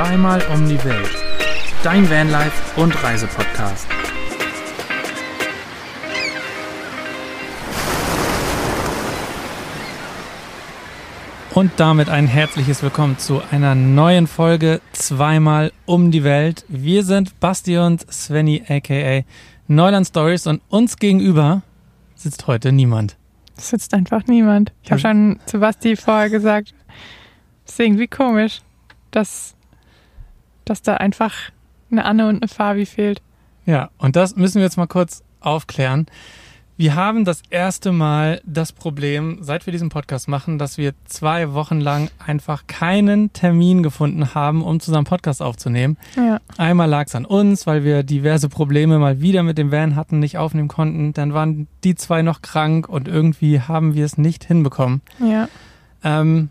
Zweimal um die Welt. Dein Vanlife und Reisepodcast. Und damit ein herzliches Willkommen zu einer neuen Folge Zweimal um die Welt. Wir sind Basti und Svenny aka Neuland Stories und uns gegenüber sitzt heute niemand. Es sitzt einfach niemand. Ich habe schon zu Basti vorher gesagt, es ist irgendwie komisch, dass, dass da einfach eine Anne und eine Fabi fehlt. Ja, und das müssen wir jetzt mal kurz aufklären. Wir haben das erste Mal das Problem, seit wir diesen Podcast machen, dass wir zwei Wochen lang einfach keinen Termin gefunden haben, um zusammen Podcast aufzunehmen. Ja. Einmal lag es an uns, weil wir diverse Probleme mal wieder mit dem Van hatten, nicht aufnehmen konnten. Dann waren die zwei noch krank und irgendwie haben wir es nicht hinbekommen. Ja. Ähm,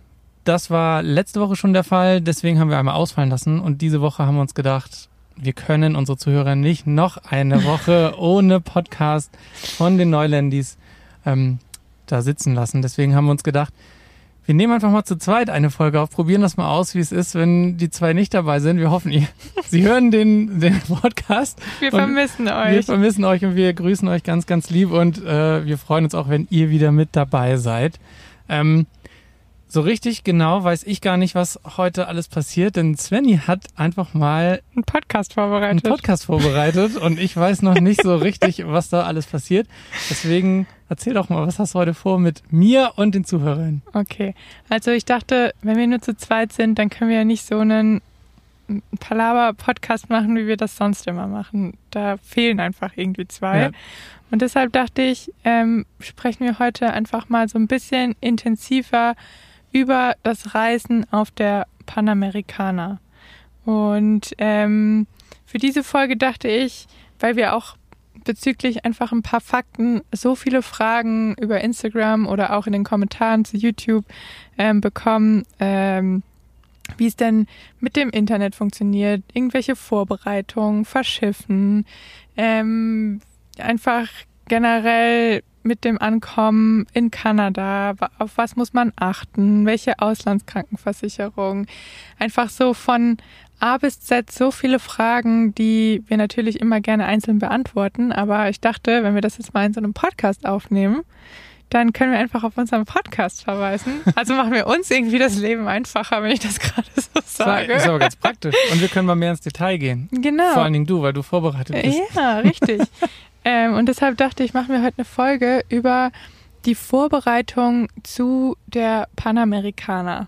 das war letzte Woche schon der Fall, deswegen haben wir einmal ausfallen lassen und diese Woche haben wir uns gedacht, wir können unsere Zuhörer nicht noch eine Woche ohne Podcast von den Neuländis ähm, da sitzen lassen. Deswegen haben wir uns gedacht, wir nehmen einfach mal zu zweit eine Folge auf, probieren das mal aus, wie es ist, wenn die zwei nicht dabei sind. Wir hoffen, ihr, Sie hören den, den Podcast. Wir vermissen euch. Wir vermissen euch und wir grüßen euch ganz, ganz lieb und äh, wir freuen uns auch, wenn ihr wieder mit dabei seid. Ähm, so richtig genau weiß ich gar nicht, was heute alles passiert, denn Svenny hat einfach mal einen Podcast vorbereitet. Einen Podcast vorbereitet und ich weiß noch nicht so richtig, was da alles passiert. Deswegen erzähl doch mal, was hast du heute vor mit mir und den Zuhörern? Okay, also ich dachte, wenn wir nur zu zweit sind, dann können wir ja nicht so einen Palaver-Podcast machen, wie wir das sonst immer machen. Da fehlen einfach irgendwie zwei. Ja. Und deshalb dachte ich, ähm, sprechen wir heute einfach mal so ein bisschen intensiver über das Reisen auf der Panamericana. Und ähm, für diese Folge dachte ich, weil wir auch bezüglich einfach ein paar Fakten so viele Fragen über Instagram oder auch in den Kommentaren zu YouTube ähm, bekommen, ähm, wie es denn mit dem Internet funktioniert, irgendwelche Vorbereitungen, Verschiffen, ähm, einfach generell mit dem Ankommen in Kanada? Auf was muss man achten? Welche Auslandskrankenversicherung? Einfach so von A bis Z so viele Fragen, die wir natürlich immer gerne einzeln beantworten. Aber ich dachte, wenn wir das jetzt mal in so einem Podcast aufnehmen, dann können wir einfach auf unseren Podcast verweisen. Also machen wir uns irgendwie das Leben einfacher, wenn ich das gerade so sage. Das ist aber ganz praktisch. Und wir können mal mehr ins Detail gehen. Genau. Vor allen Dingen du, weil du vorbereitet bist. Ja, richtig. Ähm, und deshalb dachte ich, machen wir heute eine Folge über die Vorbereitung zu der Panamericana.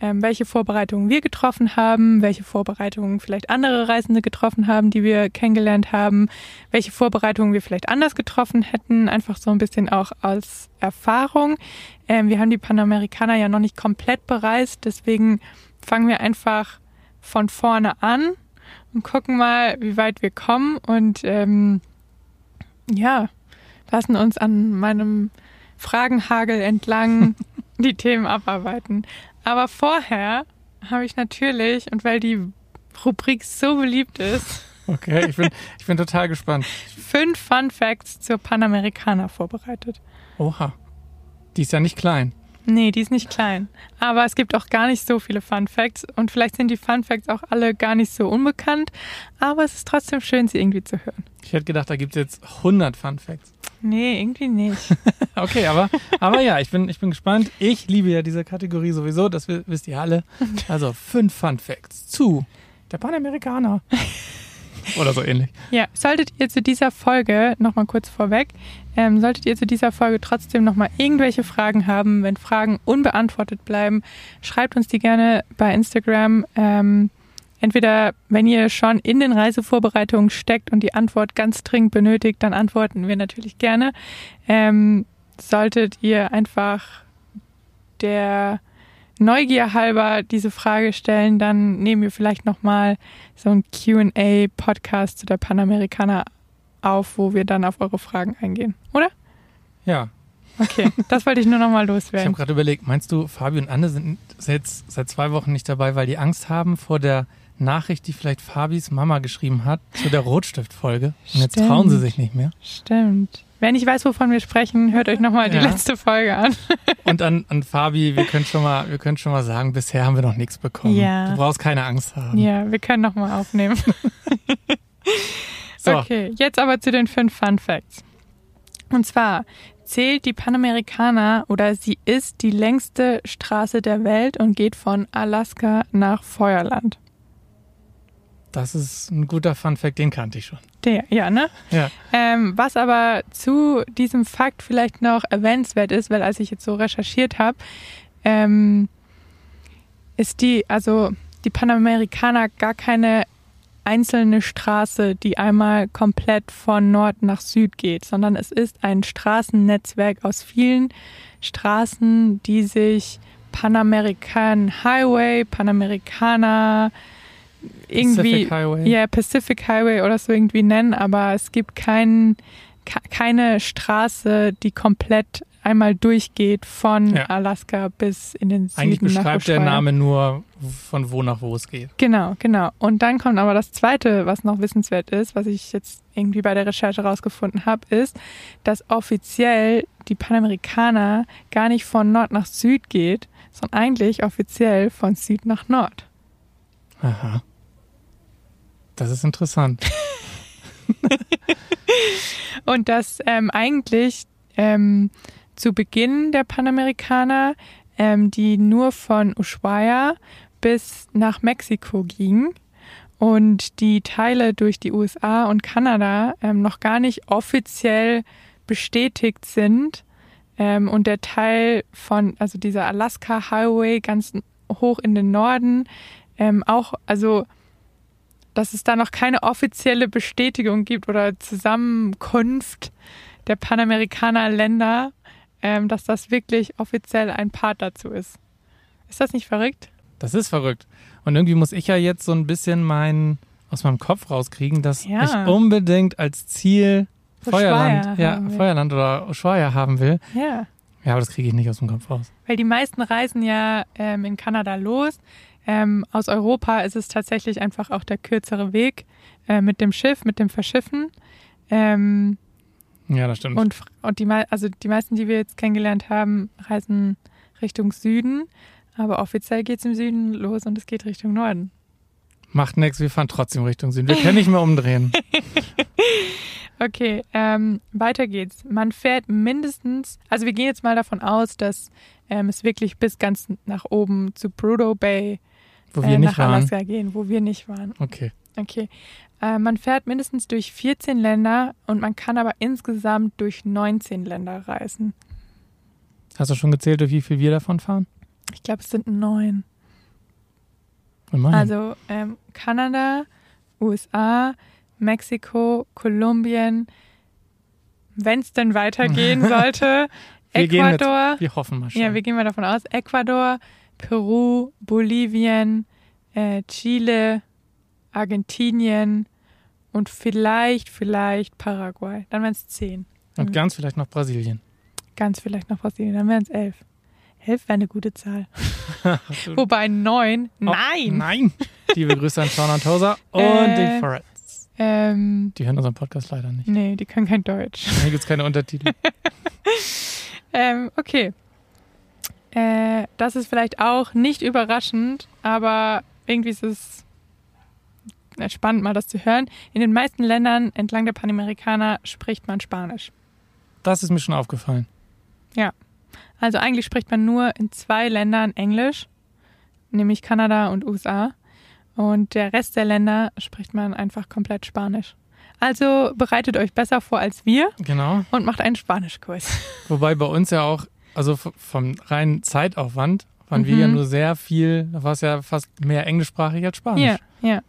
Ähm, welche Vorbereitungen wir getroffen haben, welche Vorbereitungen vielleicht andere Reisende getroffen haben, die wir kennengelernt haben, welche Vorbereitungen wir vielleicht anders getroffen hätten, einfach so ein bisschen auch als Erfahrung. Ähm, wir haben die Panamericana ja noch nicht komplett bereist, deswegen fangen wir einfach von vorne an und gucken mal, wie weit wir kommen und ähm, ja, lassen uns an meinem Fragenhagel entlang die Themen abarbeiten. Aber vorher habe ich natürlich, und weil die Rubrik so beliebt ist, Okay, ich bin, ich bin total gespannt. Fünf Fun Facts zur Panamericana vorbereitet. Oha. Die ist ja nicht klein. Nee, die ist nicht klein. Aber es gibt auch gar nicht so viele Fun Facts und vielleicht sind die Fun Facts auch alle gar nicht so unbekannt, aber es ist trotzdem schön, sie irgendwie zu hören. Ich hätte gedacht, da gibt es jetzt 100 Fun Facts. Nee, irgendwie nicht. okay, aber, aber ja, ich bin, ich bin gespannt. Ich liebe ja diese Kategorie sowieso, das wisst ihr alle. Also fünf Fun Facts zu der Panamerikaner. Oder so ähnlich. Ja, solltet ihr zu dieser Folge, nochmal kurz vorweg, ähm, solltet ihr zu dieser Folge trotzdem nochmal irgendwelche Fragen haben, wenn Fragen unbeantwortet bleiben, schreibt uns die gerne bei Instagram. Ähm, entweder, wenn ihr schon in den Reisevorbereitungen steckt und die Antwort ganz dringend benötigt, dann antworten wir natürlich gerne. Ähm, solltet ihr einfach der Neugier halber diese Frage stellen, dann nehmen wir vielleicht nochmal so ein QA-Podcast zu der Panamericana auf, wo wir dann auf eure Fragen eingehen, oder? Ja. Okay, das wollte ich nur nochmal loswerden. Ich habe gerade überlegt, meinst du, Fabi und Anne sind jetzt seit zwei Wochen nicht dabei, weil die Angst haben vor der Nachricht, die vielleicht Fabis Mama geschrieben hat zu der Rotstiftfolge. Und jetzt trauen sie sich nicht mehr. Stimmt. Wer nicht weiß, wovon wir sprechen, hört euch nochmal die Ja. letzte Folge an. Und an, an Fabi, wir können schon mal, wir können schon mal sagen, bisher haben wir noch nichts bekommen. Ja. Du brauchst keine Angst haben. Ja, wir können nochmal aufnehmen. So, Okay, jetzt aber zu den fünf Fun Facts. Und zwar zählt die Panamericana oder sie ist die längste Straße der Welt und geht von Alaska nach Feuerland. Das ist ein guter Fun Fact, den kannte ich schon. Der, ja, ne? Ja. Ähm, was aber zu diesem Fakt vielleicht noch erwähnenswert ist, weil als ich jetzt so recherchiert habe, ähm, ist die, also die Panamericana gar keine einzelne Straße, die einmal komplett von Nord nach Süd geht, sondern es ist ein Straßennetzwerk aus vielen Straßen, die sich Panamerican Highway, Panamericana, irgendwie Pacific Highway. ja, Pacific Highway oder so irgendwie nennen, aber es gibt kein, ke- keine Straße, die komplett einmal durchgeht von Ja. Alaska bis in den Süden. Eigentlich beschreibt der. Name nur, von wo nach wo es geht. Genau, genau. Und dann kommt aber das Zweite, was noch wissenswert ist, was ich jetzt irgendwie bei der Recherche rausgefunden habe, ist, dass offiziell die Panamerikaner gar nicht von Nord nach Süd geht, sondern eigentlich offiziell von Süd nach Nord. Aha. Das ist interessant. Und dass ähm, eigentlich ähm, zu Beginn der Panamerikaner, ähm, die nur von Ushuaia bis nach Mexiko ging und die Teile durch die USA und Kanada ähm, noch gar nicht offiziell bestätigt sind ähm, und der Teil von, also dieser Alaska Highway ganz hoch in den Norden, ähm, auch, also dass es da noch keine offizielle Bestätigung gibt oder Zusammenkunft der Panamerikaner-Länder, ähm, dass das wirklich offiziell ein Part dazu ist. Ist das nicht verrückt? Das ist verrückt. Und irgendwie muss ich ja jetzt so ein bisschen mein, aus meinem Kopf rauskriegen, dass Ja. ich unbedingt als Ziel Feuerland, ja, will. Feuerland oder Ushuaia haben will. Ja. Ja, aber das kriege ich nicht aus dem Kopf raus. Weil die meisten reisen ja ähm, in Kanada los. Ähm, aus Europa ist es tatsächlich einfach auch der kürzere Weg äh, mit dem Schiff, mit dem Verschiffen. Ähm, Ja, das stimmt. und und die, also die meisten, die wir jetzt kennengelernt haben, reisen Richtung Süden. Aber offiziell geht es im Süden los und es geht Richtung Norden. Macht nichts, wir fahren trotzdem Richtung Süden. Wir können nicht mehr umdrehen. Okay, ähm, weiter geht's. Man fährt mindestens, also wir gehen jetzt mal davon aus, dass ähm, es wirklich bis ganz nach oben zu Prudhoe Bay Wo wir äh, nicht nach waren. Alaska gehen, wo wir nicht waren. Okay. Okay. Äh, man fährt mindestens durch 14 Länder und man kann aber insgesamt durch 19 Länder reisen. Hast du schon gezählt, durch wie viel wir davon fahren? Ich glaube, es sind neun. Immerhin. Also ähm, Kanada, USA, Mexiko, Kolumbien. Wenn es denn weitergehen sollte, Wir gehen mit. Ecuador. wir hoffen mal schon. Ja, wir gehen mal davon aus. Ecuador, Peru, Bolivien, äh, Chile, Argentinien und vielleicht, vielleicht Paraguay. Dann wären es zehn. Und ganz vielleicht noch Brasilien. Ganz vielleicht noch Brasilien. Dann wären es elf. Elf wäre eine gute Zahl. Wobei neun. Oh, Nein! Nein! Liebe Grüße an Sean und Tosa und Äh. die Forrets. Ähm, Die hören unseren Podcast leider nicht. nee, die können kein Deutsch. Hier gibt es keine Untertitel. Ähm, okay. Äh, das ist vielleicht auch nicht überraschend, aber irgendwie ist es äh, spannend, mal das zu hören. In den meisten Ländern entlang der Panamerikaner spricht man Spanisch. Das ist mir schon aufgefallen. Also eigentlich spricht man nur in zwei Ländern Englisch, nämlich Kanada und USA. Und der Rest der Länder spricht man einfach komplett Spanisch. Also bereitet euch besser vor als wir Genau. und macht einen Spanischkurs. Wobei bei uns ja auch, also vom reinen Zeitaufwand, waren wir Mhm. ja nur sehr viel, da war es ja fast mehr englischsprachig als Spanisch. Ja, ja.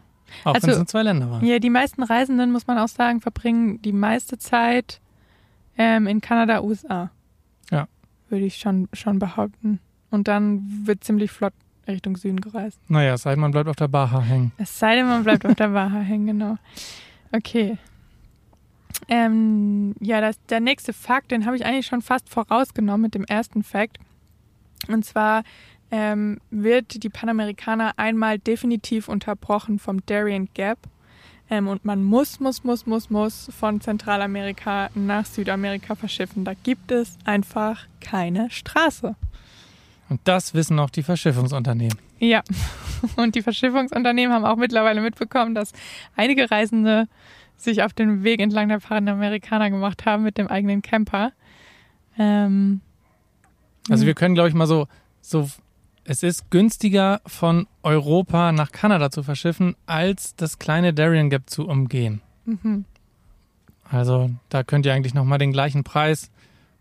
Auch wenn Also- es in zwei Länder waren. Ja, die meisten Reisenden, muss man auch sagen, verbringen die meiste Zeit ähm, in Kanada, USA. Ja. Würde ich schon, schon behaupten. Und dann wird ziemlich flott Richtung Süden gereist. Naja, es sei denn, man bleibt auf der Baha hängen. Es sei denn, man bleibt auf der Waha hängen, genau. Okay. Ähm, ja, das, der nächste Fakt, den habe ich eigentlich schon fast vorausgenommen mit dem ersten Fakt. Und zwar ähm, wird die Panamerikaner einmal definitiv unterbrochen vom Darien Gap. Ähm, und man muss, muss, muss, muss, muss von Zentralamerika nach Südamerika verschiffen. Da gibt es einfach keine Straße. Und das wissen auch die Verschiffungsunternehmen. Ja, und die Verschiffungsunternehmen haben auch mittlerweile mitbekommen, dass einige Reisende sich auf den Weg entlang der Panamerikaner gemacht haben mit dem eigenen Camper. Ähm, also wir können, glaube ich, mal so, so, es ist günstiger von Europa nach Kanada zu verschiffen, als das kleine Darien Gap zu umgehen. mhm. Also da könnt ihr eigentlich nochmal den gleichen Preis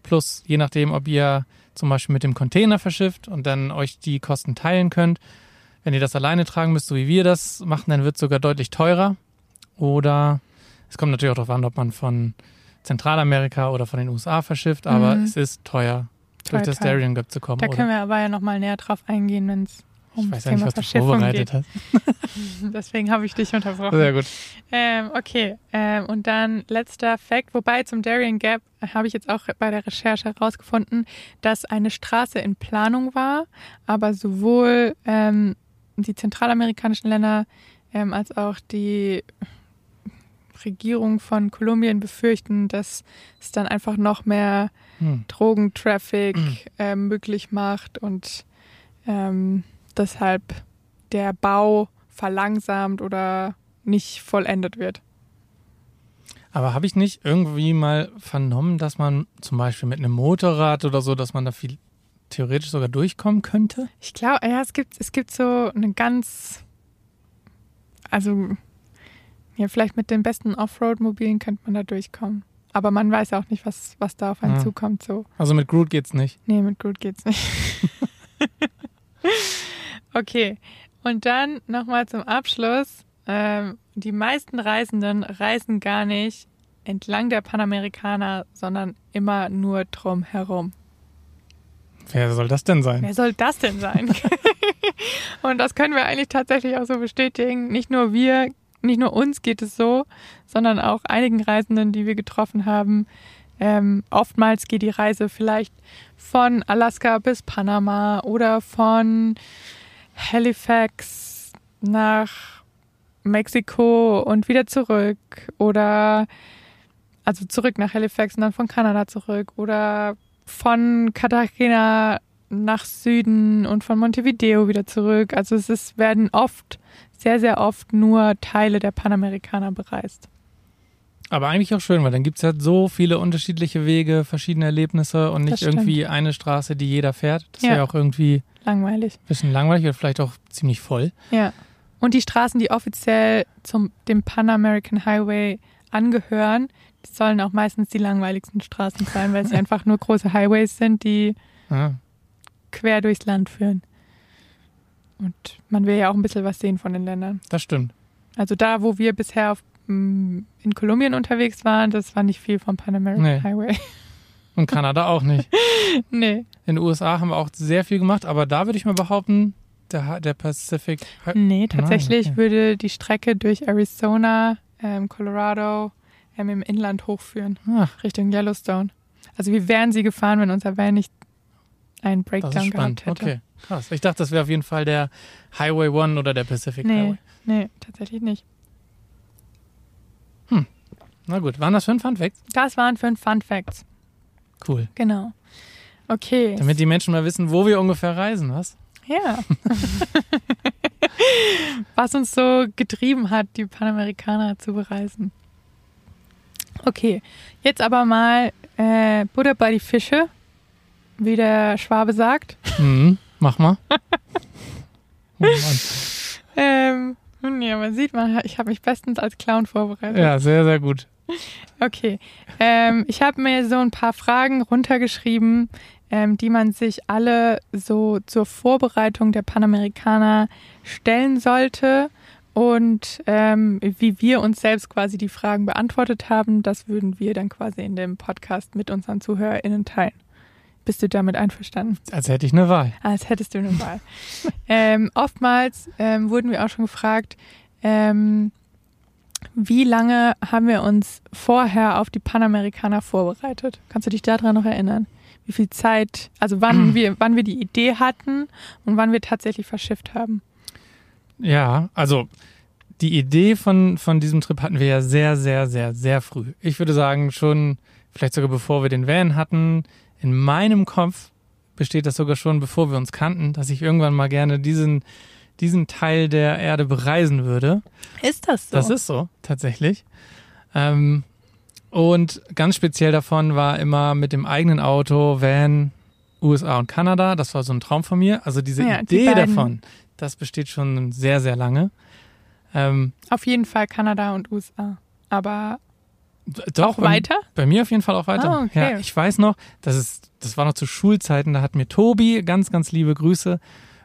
plus je nachdem, ob ihr zum Beispiel mit dem Container verschifft und dann euch die Kosten teilen könnt. Wenn ihr das alleine tragen müsst, so wie wir das machen, dann wird es sogar deutlich teurer. Oder es kommt natürlich auch darauf an, ob man von Zentralamerika oder von den USA verschifft, aber Mhm. es ist teuer, Teuer, durch das. Darien Gap zu kommen. Da oder? können wir aber ja nochmal näher drauf eingehen, wenn es um ich das weiß ja nicht, Thema was du vorbereitet geht. hast. Deswegen habe ich dich unterbrochen. Sehr gut. Ähm, okay, ähm, und dann letzter Fact, wobei zum Darien Gap habe ich jetzt auch bei der Recherche herausgefunden, dass eine Straße in Planung war, aber sowohl ähm, die zentralamerikanischen Länder ähm, als auch die Regierung von befürchten, dass es dann einfach noch mehr Hm. Drogentraffic ähm, möglich macht und ähm, deshalb der Bau verlangsamt oder nicht vollendet wird. Aber habe ich nicht irgendwie mal vernommen, dass man zum Beispiel mit einem Motorrad oder so, dass man da viel theoretisch sogar durchkommen könnte? Ich glaube, ja, es gibt, es gibt so eine ganz, also ja, vielleicht mit den besten Offroad-Mobilen könnte man da durchkommen. Aber man weiß auch nicht, was, was da auf einen Ja. zukommt. So, Also mit Groot geht's nicht. nee, mit Groot geht's nicht. okay, und dann nochmal zum Abschluss. Ähm, die meisten Reisenden reisen gar nicht entlang der Panamerikaner, sondern immer nur drum herum. Wer soll das denn sein? Wer soll das denn sein? und das können wir eigentlich tatsächlich auch so bestätigen. Nicht nur wir, nicht nur uns geht es so, sondern auch einigen Reisenden, die wir getroffen haben. Ähm, oftmals geht die Reise vielleicht von Alaska bis Panama oder von Halifax nach Mexiko und wieder zurück oder also zurück nach Halifax und dann von Kanada zurück oder von Cartagena nach Süden und von Montevideo wieder zurück. Also es ist, werden oft, sehr, sehr oft nur Teile der Panamerikaner bereist. Aber eigentlich auch schön, weil dann gibt's halt so viele unterschiedliche Wege, verschiedene Erlebnisse und nicht irgendwie eine Straße, die jeder fährt. Das Ja. wäre auch irgendwie Langweilig. ein bisschen langweilig oder vielleicht auch ziemlich voll. Ja. Und die Straßen, die offiziell zum dem Pan American Highway angehören, sollen auch meistens die langweiligsten Straßen sein, weil sie einfach nur große Highways sind, die Ja. quer durchs Land führen. Und man will ja auch ein bisschen was sehen von den Ländern. Das stimmt. Also da, wo wir bisher auf, mm, in Kolumbien unterwegs waren, das war nicht viel vom Pan American Nee. Highway. Und Kanada auch nicht. nee, In den USA haben wir auch sehr viel gemacht, aber da würde ich mal behaupten, der, der Pacific. nee, tatsächlich okay. würde die Strecke durch Arizona, ähm, Colorado ähm, im Inland hochführen, Ach, Richtung Yellowstone. Also wir wären sie gefahren, wenn unser Van nicht einen Breakdown gehabt hätte. Okay, krass. Ich dachte, das wäre auf jeden Fall der Highway One oder der Pacific Nee, Highway. nee, tatsächlich nicht. Na gut, waren das fünf Fun Facts? Das waren fünf Fun Facts. Cool. Genau. Okay. Damit die Menschen mal wissen, wo wir ungefähr reisen, was? Ja. Was uns so getrieben hat, die Panamerikaner zu bereisen. Okay, jetzt aber mal äh, Butter bei die Fische, wie der Schwabe sagt. Mhm, mach mal. oh Mann. Ähm, ja, man sieht, man, ich habe mich bestens als Clown vorbereitet. Ja, sehr, sehr gut. Okay. Ähm, ich habe mir so ein paar Fragen runtergeschrieben, ähm, die man sich alle so zur Vorbereitung der Panamerikaner stellen sollte. Und ähm, wie wir uns selbst quasi die Fragen beantwortet haben, das würden wir dann quasi in dem Podcast mit unseren ZuhörerInnen teilen. Bist du damit einverstanden? Als hätte ich eine Wahl. Als hättest du eine Wahl. ähm, oftmals ähm, wurden wir auch schon gefragt, ähm, wie lange haben wir uns vorher auf die Panamerikaner vorbereitet? Kannst du dich daran noch erinnern? wie viel Zeit, also wann wir, wann wir die Idee hatten und wann wir tatsächlich verschifft haben. Ja, also die Idee von, von diesem Trip hatten wir ja sehr, sehr, sehr, sehr früh. Ich würde sagen, schon vielleicht sogar bevor wir den Van hatten. In meinem Kopf besteht das sogar schon, bevor wir uns kannten, dass ich irgendwann mal gerne diesen, diesen Teil der Erde bereisen würde. Ist das so? Das ist so, tatsächlich. Ähm, und ganz speziell davon war immer mit dem eigenen Auto, Van, USA und Kanada. Das war so ein Traum von mir. Also diese Ja, die Idee beiden. davon, das besteht schon sehr, sehr lange. Ähm, Auf jeden Fall Kanada und USA. Aber doch, auch bei- weiter? Bei mir auf jeden Fall auch weiter. Ah, okay. Ja, ich weiß noch, das ist, das war noch zu Schulzeiten, da hat mir Tobi, ganz, ganz liebe Grüße,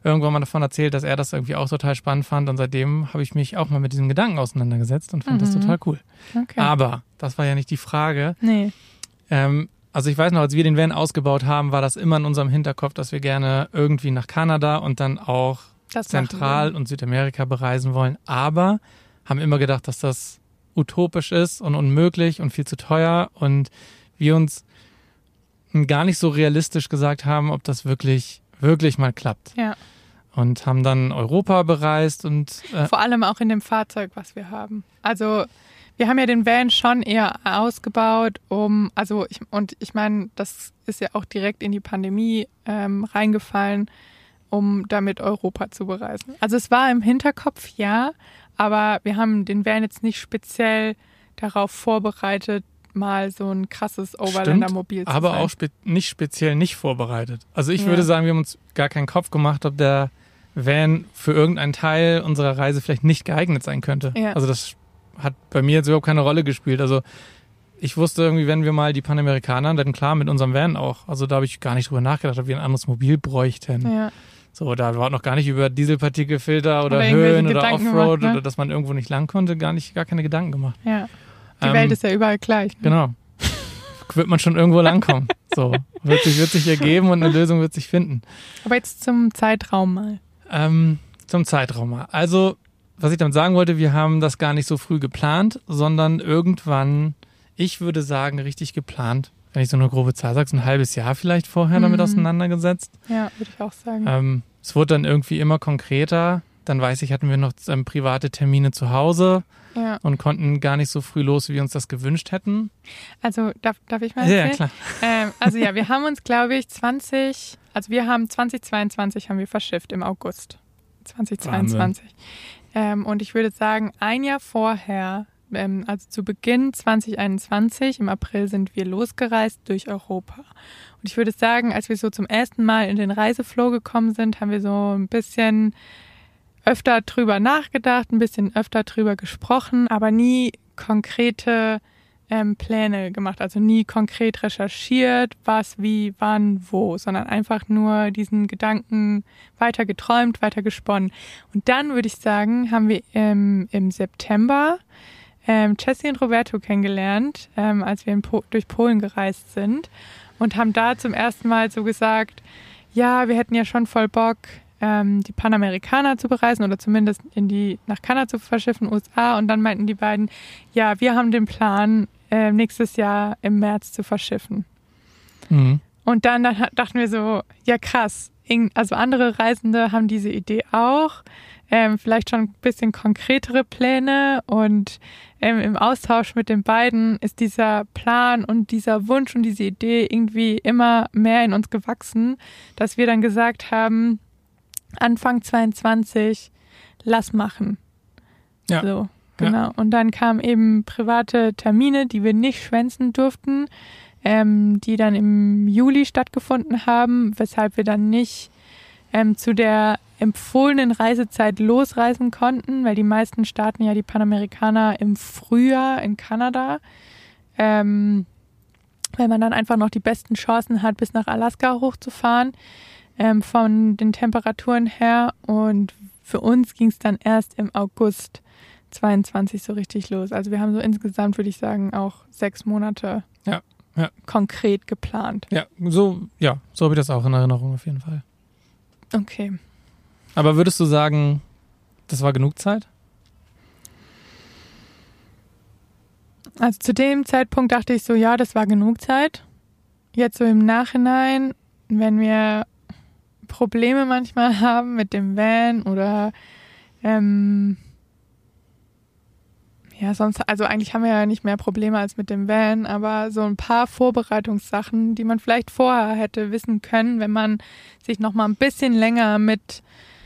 irgendwann mal davon erzählt, dass er das irgendwie auch total spannend fand und seitdem habe ich mich auch mal mit diesem Gedanken auseinandergesetzt und fand das Mhm. total cool. Okay. Aber das war ja nicht die Frage. nee. Ähm, also ich weiß noch, als wir den Van ausgebaut haben, war das immer in unserem Hinterkopf, dass wir gerne irgendwie nach Kanada und dann auch Das Zentral- und Südamerika bereisen wollen, aber haben immer gedacht, dass das utopisch ist und unmöglich und viel zu teuer und wir uns gar nicht so realistisch gesagt haben, ob das wirklich, wirklich mal klappt. Ja. Und haben dann Europa bereist und äh, Vor allem auch in dem Fahrzeug, was wir haben. Also wir haben ja den Van schon eher ausgebaut, um, also ich, und ich meine, das ist ja auch direkt in die Pandemie ähm, reingefallen, um damit Europa zu bereisen. Also es war im Hinterkopf, ja, aber wir haben den Van jetzt nicht speziell darauf vorbereitet, mal so ein krasses Overlander-Mobil zu aber sein. auch spe nicht speziell nicht vorbereitet. Also ich Ja. würde sagen, wir haben uns gar keinen Kopf gemacht, ob der Van für irgendeinen Teil unserer Reise vielleicht nicht geeignet sein könnte. Ja. Also das hat bei mir jetzt überhaupt keine Rolle gespielt. Also ich wusste irgendwie, wenn wir mal die Panamerikaner, dann klar mit unserem Van auch. Also da habe ich gar nicht drüber nachgedacht, ob wir ein anderes Mobil bräuchten. ja. So, da war noch gar nicht über Dieselpartikelfilter oder, Oder Höhen oder Gedanken Offroad gemacht, ne? oder dass man irgendwo nicht lang konnte, gar nicht, gar keine Gedanken gemacht. ja. Die Ähm, Welt ist ja überall gleich. Ne? Genau. wird man schon irgendwo langkommen. So, wird sich, wird sich ergeben und eine Lösung wird sich finden. Aber jetzt zum Zeitraum mal. Ähm, zum Zeitraum mal. Also, was ich damit sagen wollte, wir haben das gar nicht so früh geplant, sondern irgendwann, ich würde sagen, richtig geplant. Wenn ich so eine grobe Zahl sage, so ein halbes Jahr vielleicht vorher damit Mhm. auseinandergesetzt. Ja, würde ich auch sagen. Ähm, es wurde dann irgendwie immer konkreter. Dann weiß ich, hatten wir noch ähm, private Termine zu Hause ja. und konnten gar nicht so früh los, wie wir uns das gewünscht hätten. Also darf, darf ich mal erzählen? ja, klar. Ähm, also ja, wir haben uns, glaube ich, 20, also wir haben 2022 haben wir verschifft im August 2022. Ähm, und ich würde sagen, ein Jahr vorher, ähm, also zu Beginn 2021, im April sind wir losgereist durch Europa. Und ich würde sagen, als wir so zum ersten Mal in den Reiseflow gekommen sind, haben wir so ein bisschen öfter drüber nachgedacht, ein bisschen öfter drüber gesprochen, aber nie konkrete ähm, Pläne gemacht, also nie konkret recherchiert, was, wie, wann, wo, sondern einfach nur diesen Gedanken weiter geträumt, weiter gesponnen. Und dann würde ich sagen, haben wir ähm, im September ähm, Jessie und Roberto kennengelernt, ähm, als wir po durch Polen gereist sind und haben da zum ersten Mal so gesagt, ja, wir hätten ja schon voll Bock, ähm, die Panamerikaner zu bereisen oder zumindest in die nach Kanada zu verschiffen, USA. Und dann meinten die beiden, ja, wir haben den Plan, äh, nächstes Jahr im März zu verschiffen. Mhm. Und dann, dann dachten wir so, ja krass, also andere Reisende haben diese Idee auch, ähm, vielleicht schon ein bisschen konkretere Pläne und ähm, im Austausch mit den beiden ist dieser Plan und dieser Wunsch und diese Idee irgendwie immer mehr in uns gewachsen, dass wir dann gesagt haben, Anfang 22, lass machen. Ja. So, genau. Und dann kamen eben private Termine, die wir nicht schwänzen durften ähm, die dann im Juli stattgefunden haben, weshalb wir dann nicht ähm, zu der empfohlenen Reisezeit losreisen konnten, weil die meisten starten ja die Panamerikaner im Frühjahr in Kanada, ähm, weil man dann einfach noch die besten Chancen hat, bis nach Alaska hochzufahren ähm, von den Temperaturen her. Und für uns ging es dann erst im August 22 so richtig los. Also wir haben so insgesamt, würde ich sagen, auch sechs Monate Ja, ja. konkret geplant. Ja, so, ja, so habe ich das auch in Erinnerung auf jeden Fall. Okay. Aber würdest du sagen, das war genug Zeit? Also zu dem Zeitpunkt dachte ich so, ja, das war genug Zeit. jetzt so im Nachhinein, wenn wir Probleme manchmal haben mit dem Van oder ähm, ja, sonst, also eigentlich haben wir ja nicht mehr Probleme als mit dem Van, aber so ein paar Vorbereitungssachen, die man vielleicht vorher hätte wissen können, wenn man sich noch mal ein bisschen länger mit.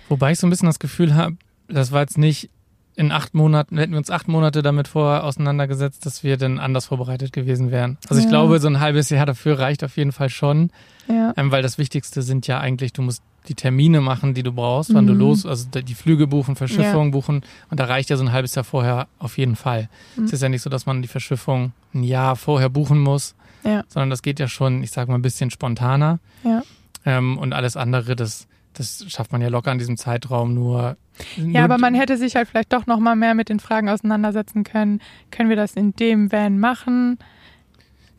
Wobei ich so ein bisschen das Gefühl habe, das war jetzt nicht in acht Monaten, hätten wir uns acht Monate damit vorher auseinandergesetzt, dass wir dann anders vorbereitet gewesen wären. Also ich Ja. glaube, so ein halbes Jahr dafür reicht auf jeden Fall schon, Ja, ähm, weil das Wichtigste sind ja eigentlich, du musst die Termine machen, die du brauchst, wann du Mhm. los, also die Flüge buchen, Verschiffung buchen und da reicht ja so ein halbes Jahr vorher auf jeden Fall. Mhm. Es ist ja nicht so, dass man die Verschiffung ein Jahr vorher buchen muss, ja, sondern das geht ja schon, ich sag mal, ein bisschen spontaner. ja. Ähm, und alles andere, das, das schafft man ja locker in diesem Zeitraum nur. Ja, aber man hätte sich halt vielleicht doch noch mal mehr mit den Fragen auseinandersetzen können. Können wir das in dem Van machen?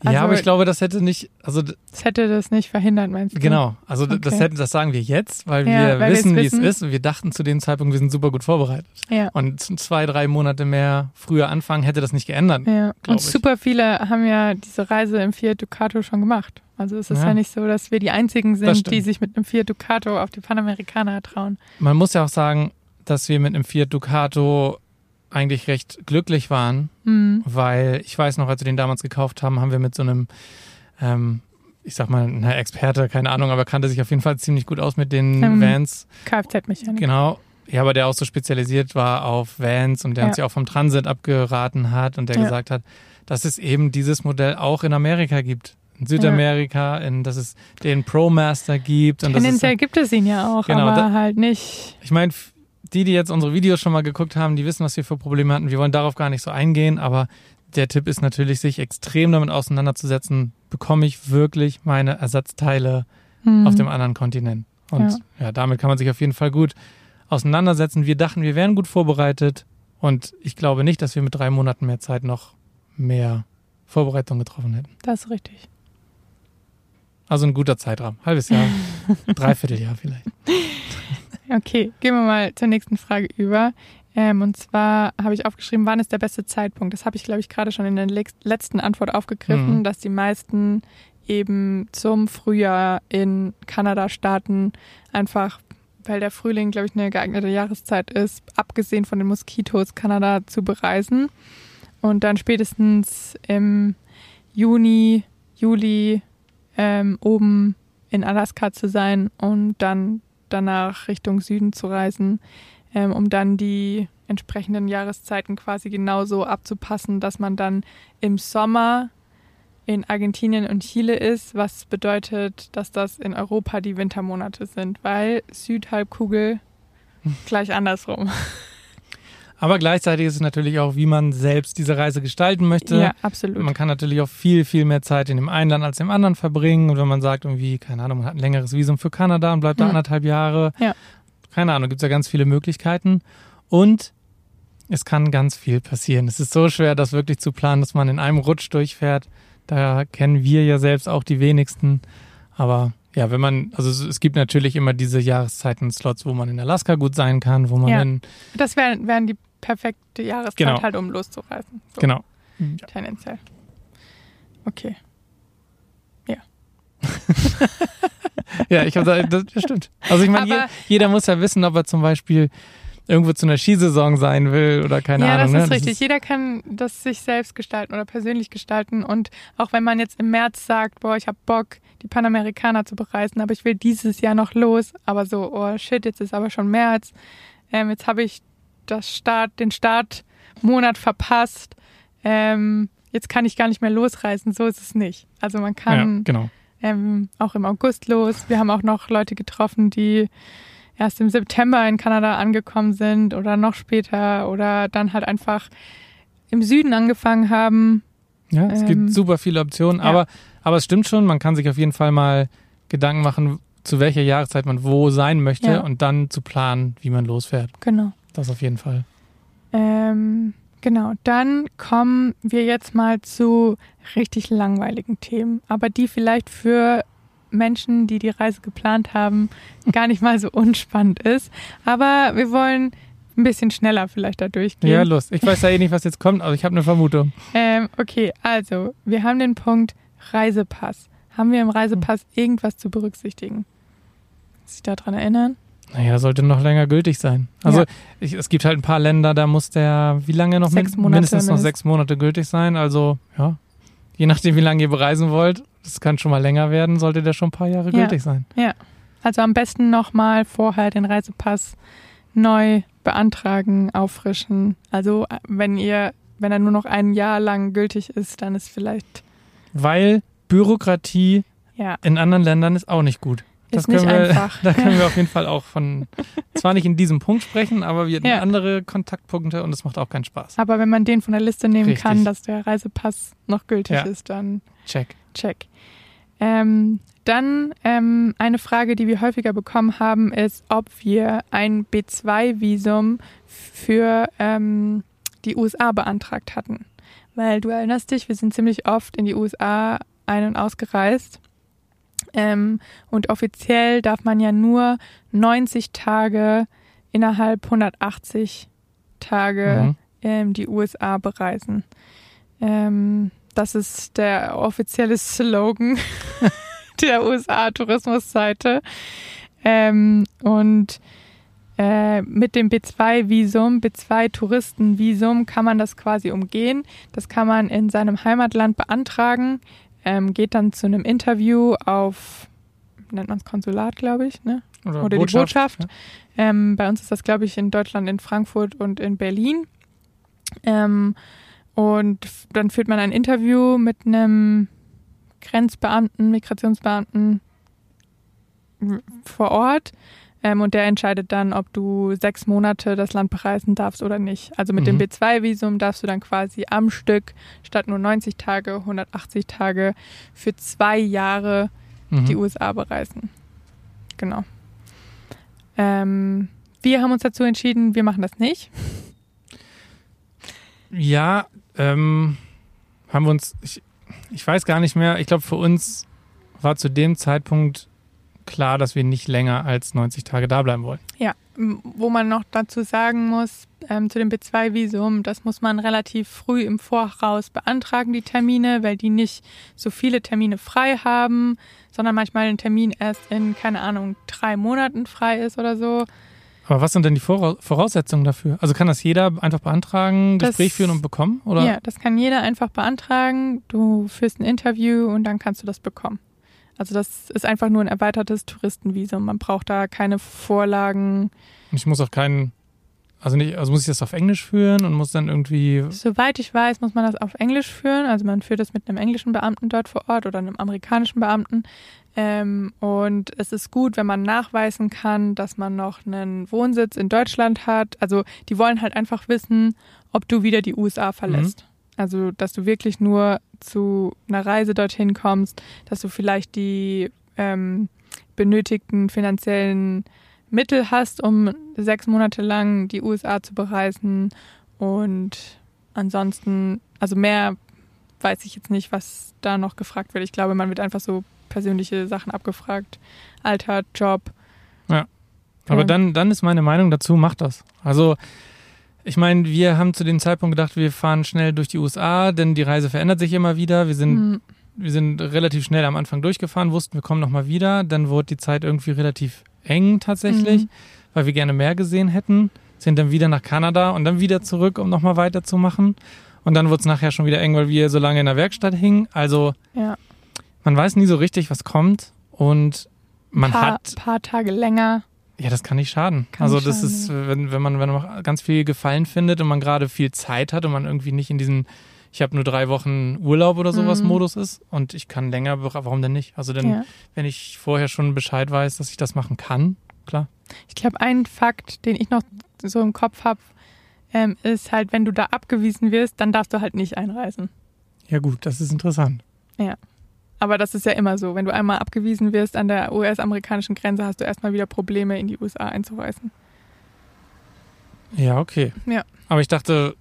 Ja, also- aber ich glaube, das hätte nicht, also Das hätte das nicht verhindert, meinst du? genau, also d- das Okay. hätten, das sagen wir jetzt, weil Ja, wir weil wissen, wie es ist und wir dachten zu dem Zeitpunkt, wir sind super gut vorbereitet. Ja. Und zwei, drei Monate mehr früher anfangen hätte das nicht geändert. Ja, und ich. super viele haben ja diese Reise im Fiat Ducato schon gemacht. Also es ist ja, Ja. nicht so, dass wir die einzigen sind, die sich mit einem Fiat Ducato auf die Panamericana trauen. Man muss ja auch sagen, dass wir mit einem Fiat Ducato eigentlich recht glücklich waren, Hm. weil ich weiß noch, als wir den damals gekauft haben, haben wir mit so einem, ähm, ich sag mal, einer Experte, keine Ahnung, aber kannte sich auf jeden Fall ziemlich gut aus mit den Ähm, Vans. Kfz-Mechanik. Genau. Ja, aber der auch so spezialisiert war auf Vans und der Ja. uns ja auch vom Transit abgeraten hat und der Ja. gesagt hat, dass es eben dieses Modell auch in Amerika gibt. In Südamerika, in, dass es den ProMaster gibt. Und das ist, Tendenziell gibt es ihn ja auch, Genau, aber da- halt nicht. ich meine, die, die jetzt unsere Videos schon mal geguckt haben, die wissen, was wir für Probleme hatten. Wir wollen darauf gar nicht so eingehen, aber der Tipp ist natürlich, sich extrem damit auseinanderzusetzen, bekomme ich wirklich meine Ersatzteile Hm. auf dem anderen Kontinent. Und ja. damit kann man sich auf jeden Fall gut auseinandersetzen. Wir dachten, wir wären gut vorbereitet und ich glaube nicht, dass wir mit drei Monaten mehr Zeit noch mehr Vorbereitung getroffen hätten. Das ist richtig. Also ein guter Zeitraum. Halbes Jahr, Dreivierteljahr vielleicht. Okay, gehen wir mal zur nächsten Frage über. Ähm, und zwar habe ich aufgeschrieben, wann ist der beste Zeitpunkt? Das habe ich, glaube ich, gerade schon in der letzten Antwort aufgegriffen, Mhm. dass die meisten eben zum Frühjahr in Kanada starten, einfach weil der Frühling, glaube ich, eine geeignete Jahreszeit ist, abgesehen von den Moskitos, Kanada zu bereisen. Und dann spätestens im Juni, Juli ähm, oben in Alaska zu sein und dann danach Richtung Süden zu reisen, ähm, um dann die entsprechenden Jahreszeiten quasi genauso abzupassen, dass man dann im Sommer in Argentinien und Chile ist, was bedeutet, dass das in Europa die Wintermonate sind, weil Südhalbkugel gleich andersrum. Aber gleichzeitig ist es natürlich auch, wie man selbst diese Reise gestalten möchte. Ja, absolut. Man kann natürlich auch viel, viel mehr Zeit in dem einen Land als im anderen verbringen. Und wenn man sagt, irgendwie, keine Ahnung, man hat ein längeres Visum für Kanada und bleibt da Mhm. anderthalb Jahre. Ja. Keine Ahnung, gibt es ja ganz viele Möglichkeiten. Und es kann ganz viel passieren. Es ist so schwer, das wirklich zu planen, dass man in einem Rutsch durchfährt. Da kennen wir ja selbst auch die wenigsten. Aber ja, wenn man, also es- es gibt natürlich immer diese Jahreszeiten-Slots, wo man in Alaska gut sein kann, wo man Ja. in, Das wären wären die perfekte Jahreszeit Genau. halt, um loszureisen. So, genau. Tendenziell. Okay. Ja, ich habe das, das stimmt. Also ich meine, jeder muss ja wissen, ob er zum Beispiel irgendwo zu einer Skisaison sein will oder keine ja, Ahnung. das ist ne? richtig. Jeder kann das sich selbst gestalten oder persönlich gestalten. Und auch wenn man jetzt im März sagt, boah, ich habe Bock, die Panamerikaner zu bereisen, aber ich will dieses Jahr noch los, aber so, oh shit, jetzt ist aber schon März. Ähm, jetzt habe ich das Start, den Startmonat verpasst. Ähm, jetzt kann ich gar nicht mehr losreisen. So ist es nicht. Also man ja, kann genau. ähm, auch im August los. Wir haben auch noch Leute getroffen, die erst im September in Kanada angekommen sind oder noch später oder dann halt einfach im Süden angefangen haben. Ja, es Ähm, gibt super viele Optionen, ja. aber, aber es stimmt schon, man kann sich auf jeden Fall mal Gedanken machen, zu welcher Jahreszeit man wo sein möchte Ja. und dann zu planen, wie man losfährt. Genau. Das auf jeden Fall. Ähm, genau. Dann kommen wir jetzt mal zu richtig langweiligen Themen, aber die vielleicht für Menschen, die die Reise geplant haben, gar nicht mal so unspannend ist. Aber wir wollen ein bisschen schneller vielleicht da durchgehen. Ja, Lust. Ich weiß ja eh nicht, was jetzt kommt, aber ich habe eine Vermutung. Ähm, okay, also wir haben den Punkt Reisepass. Haben wir im Reisepass irgendwas zu berücksichtigen? Sich daran erinnern? Naja, sollte noch länger gültig sein. Also Ja. ich, es gibt halt ein paar Länder, da muss der, wie lange noch? Sechs Monate mindestens noch sechs Monate gültig sein. Also ja, je nachdem, wie lange ihr bereisen wollt, das kann schon mal länger werden, sollte der schon ein paar Jahre Ja. gültig sein. Also am besten nochmal vorher den Reisepass neu beantragen, auffrischen. Also äh, wenn ihr, wenn er nur noch ein Jahr lang gültig ist, dann ist vielleicht, Weil Bürokratie ja, in anderen Ländern ist auch nicht gut. Ist können nicht wir, einfach. Da können wir auf jeden Fall auch von, zwar nicht in diesem Punkt sprechen, aber wir hatten Ja. andere Kontaktpunkte und es macht auch keinen Spaß. Aber wenn man den von der Liste nehmen Richtig. kann, dass der Reisepass noch gültig Ja. ist, dann Check. check. Ähm, dann ähm, eine Frage, die wir häufiger bekommen haben, ist, ob wir ein B2-Visum für ähm, die USA beantragt hatten. Weil du erinnerst dich, wir sind ziemlich oft in die USA ein- und ausgereist. Ähm, und offiziell darf man ja nur 90 Tage innerhalb 180 Tage Mhm. ähm, die USA bereisen. Ähm, das ist der offizielle Slogan der USA-Tourismusseite. Ähm, und äh, mit dem B2-Visum, B2-Touristenvisum, kann man das quasi umgehen. Das kann man in seinem Heimatland beantragen, ähm, geht dann zu einem Interview auf, nennt man es Konsulat, glaube ich, ne? Oder die Botschaft. Ja. Ähm, bei uns ist das, glaube ich, in Deutschland, in Frankfurt und in Berlin. Ähm, und dann führt man ein Interview mit einem Grenzbeamten, Migrationsbeamten vor Ort. Ähm, und der entscheidet dann, ob du sechs Monate das Land bereisen darfst oder nicht. Also mit dem Mhm. B2-Visum darfst du dann quasi am Stück statt nur 90 Tage, 180 Tage für zwei Jahre Mhm. die USA bereisen. Genau. Ähm, wir haben uns dazu entschieden, wir machen das nicht. Ja, ähm, haben wir uns, ich, ich weiß gar nicht mehr, ich glaube für uns war zu dem Zeitpunkt klar, dass wir nicht länger als 90 Tage da bleiben wollen. Ja, wo man noch dazu sagen muss, ähm, zu dem B2-Visum, das muss man relativ früh im Voraus beantragen, die Termine, weil die nicht so viele Termine frei haben, sondern manchmal ein Termin erst in, keine Ahnung, drei Monaten frei ist oder so. Aber was sind denn die Vora- Voraussetzungen dafür? Also kann das jeder einfach beantragen, Das- Gespräch führen und bekommen? Oder? Ja, das kann jeder einfach beantragen. Du führst ein Interview und dann kannst du das bekommen. Also das ist einfach nur ein erweitertes Touristenvisum. Man braucht da keine Vorlagen. Ich muss auch keinen, also nicht, also muss ich das auf Englisch führen und muss dann irgendwie, Soweit ich weiß, muss man das auf Englisch führen. Also man führt das mit einem englischen Beamten dort vor Ort oder einem amerikanischen Beamten. Ähm, und es ist gut, wenn man nachweisen kann, dass man noch einen Wohnsitz in Deutschland hat. Also die wollen halt einfach wissen, ob du wieder die USA verlässt. Also dass du wirklich nur zu einer Reise dorthin kommst, dass du vielleicht die ähm, benötigten finanziellen Mittel hast, um sechs Monate lang die USA zu bereisen. Und ansonsten, also mehr weiß ich jetzt nicht, was da noch gefragt wird. Ich glaube, man wird einfach so persönliche Sachen abgefragt. Alter, Job. aber Ja. dann, dann ist meine Meinung dazu, mach das. Also, ich meine, wir haben zu dem Zeitpunkt gedacht, wir fahren schnell durch die USA, denn die Reise verändert sich immer wieder. Wir sind Hm, wir sind relativ schnell am Anfang durchgefahren, wussten, wir kommen nochmal wieder. Dann wurde die Zeit irgendwie relativ eng tatsächlich, Mhm. weil wir gerne mehr gesehen hätten. Sind dann wieder nach Kanada und dann wieder zurück, um nochmal weiterzumachen. Und dann wurde es nachher schon wieder eng, weil wir so lange in der Werkstatt hingen. Also Ja. man weiß nie so richtig, was kommt. Und man paar, hat, paar Tage länger. Ja, das kann nicht schaden. Kann also nicht das schaden, ist, wenn, wenn man, wenn man ganz viel Gefallen findet und man gerade viel Zeit hat und man irgendwie nicht in diesen, ich habe nur drei Wochen Urlaub oder sowas Mhm. Modus ist und ich kann länger, warum denn nicht? Also dann Ja. wenn ich vorher schon Bescheid weiß, dass ich das machen kann, klar. Ich glaube, ein Fakt, den ich noch so im Kopf habe, ähm, ist halt, wenn du da abgewiesen wirst, dann darfst du halt nicht einreisen. Ja gut, das ist interessant. Aber das ist ja immer so. Wenn du einmal abgewiesen wirst an der US-amerikanischen Grenze, hast du erstmal wieder Probleme, in die USA einzureisen. Ja, okay. Ja. Aber ich dachte,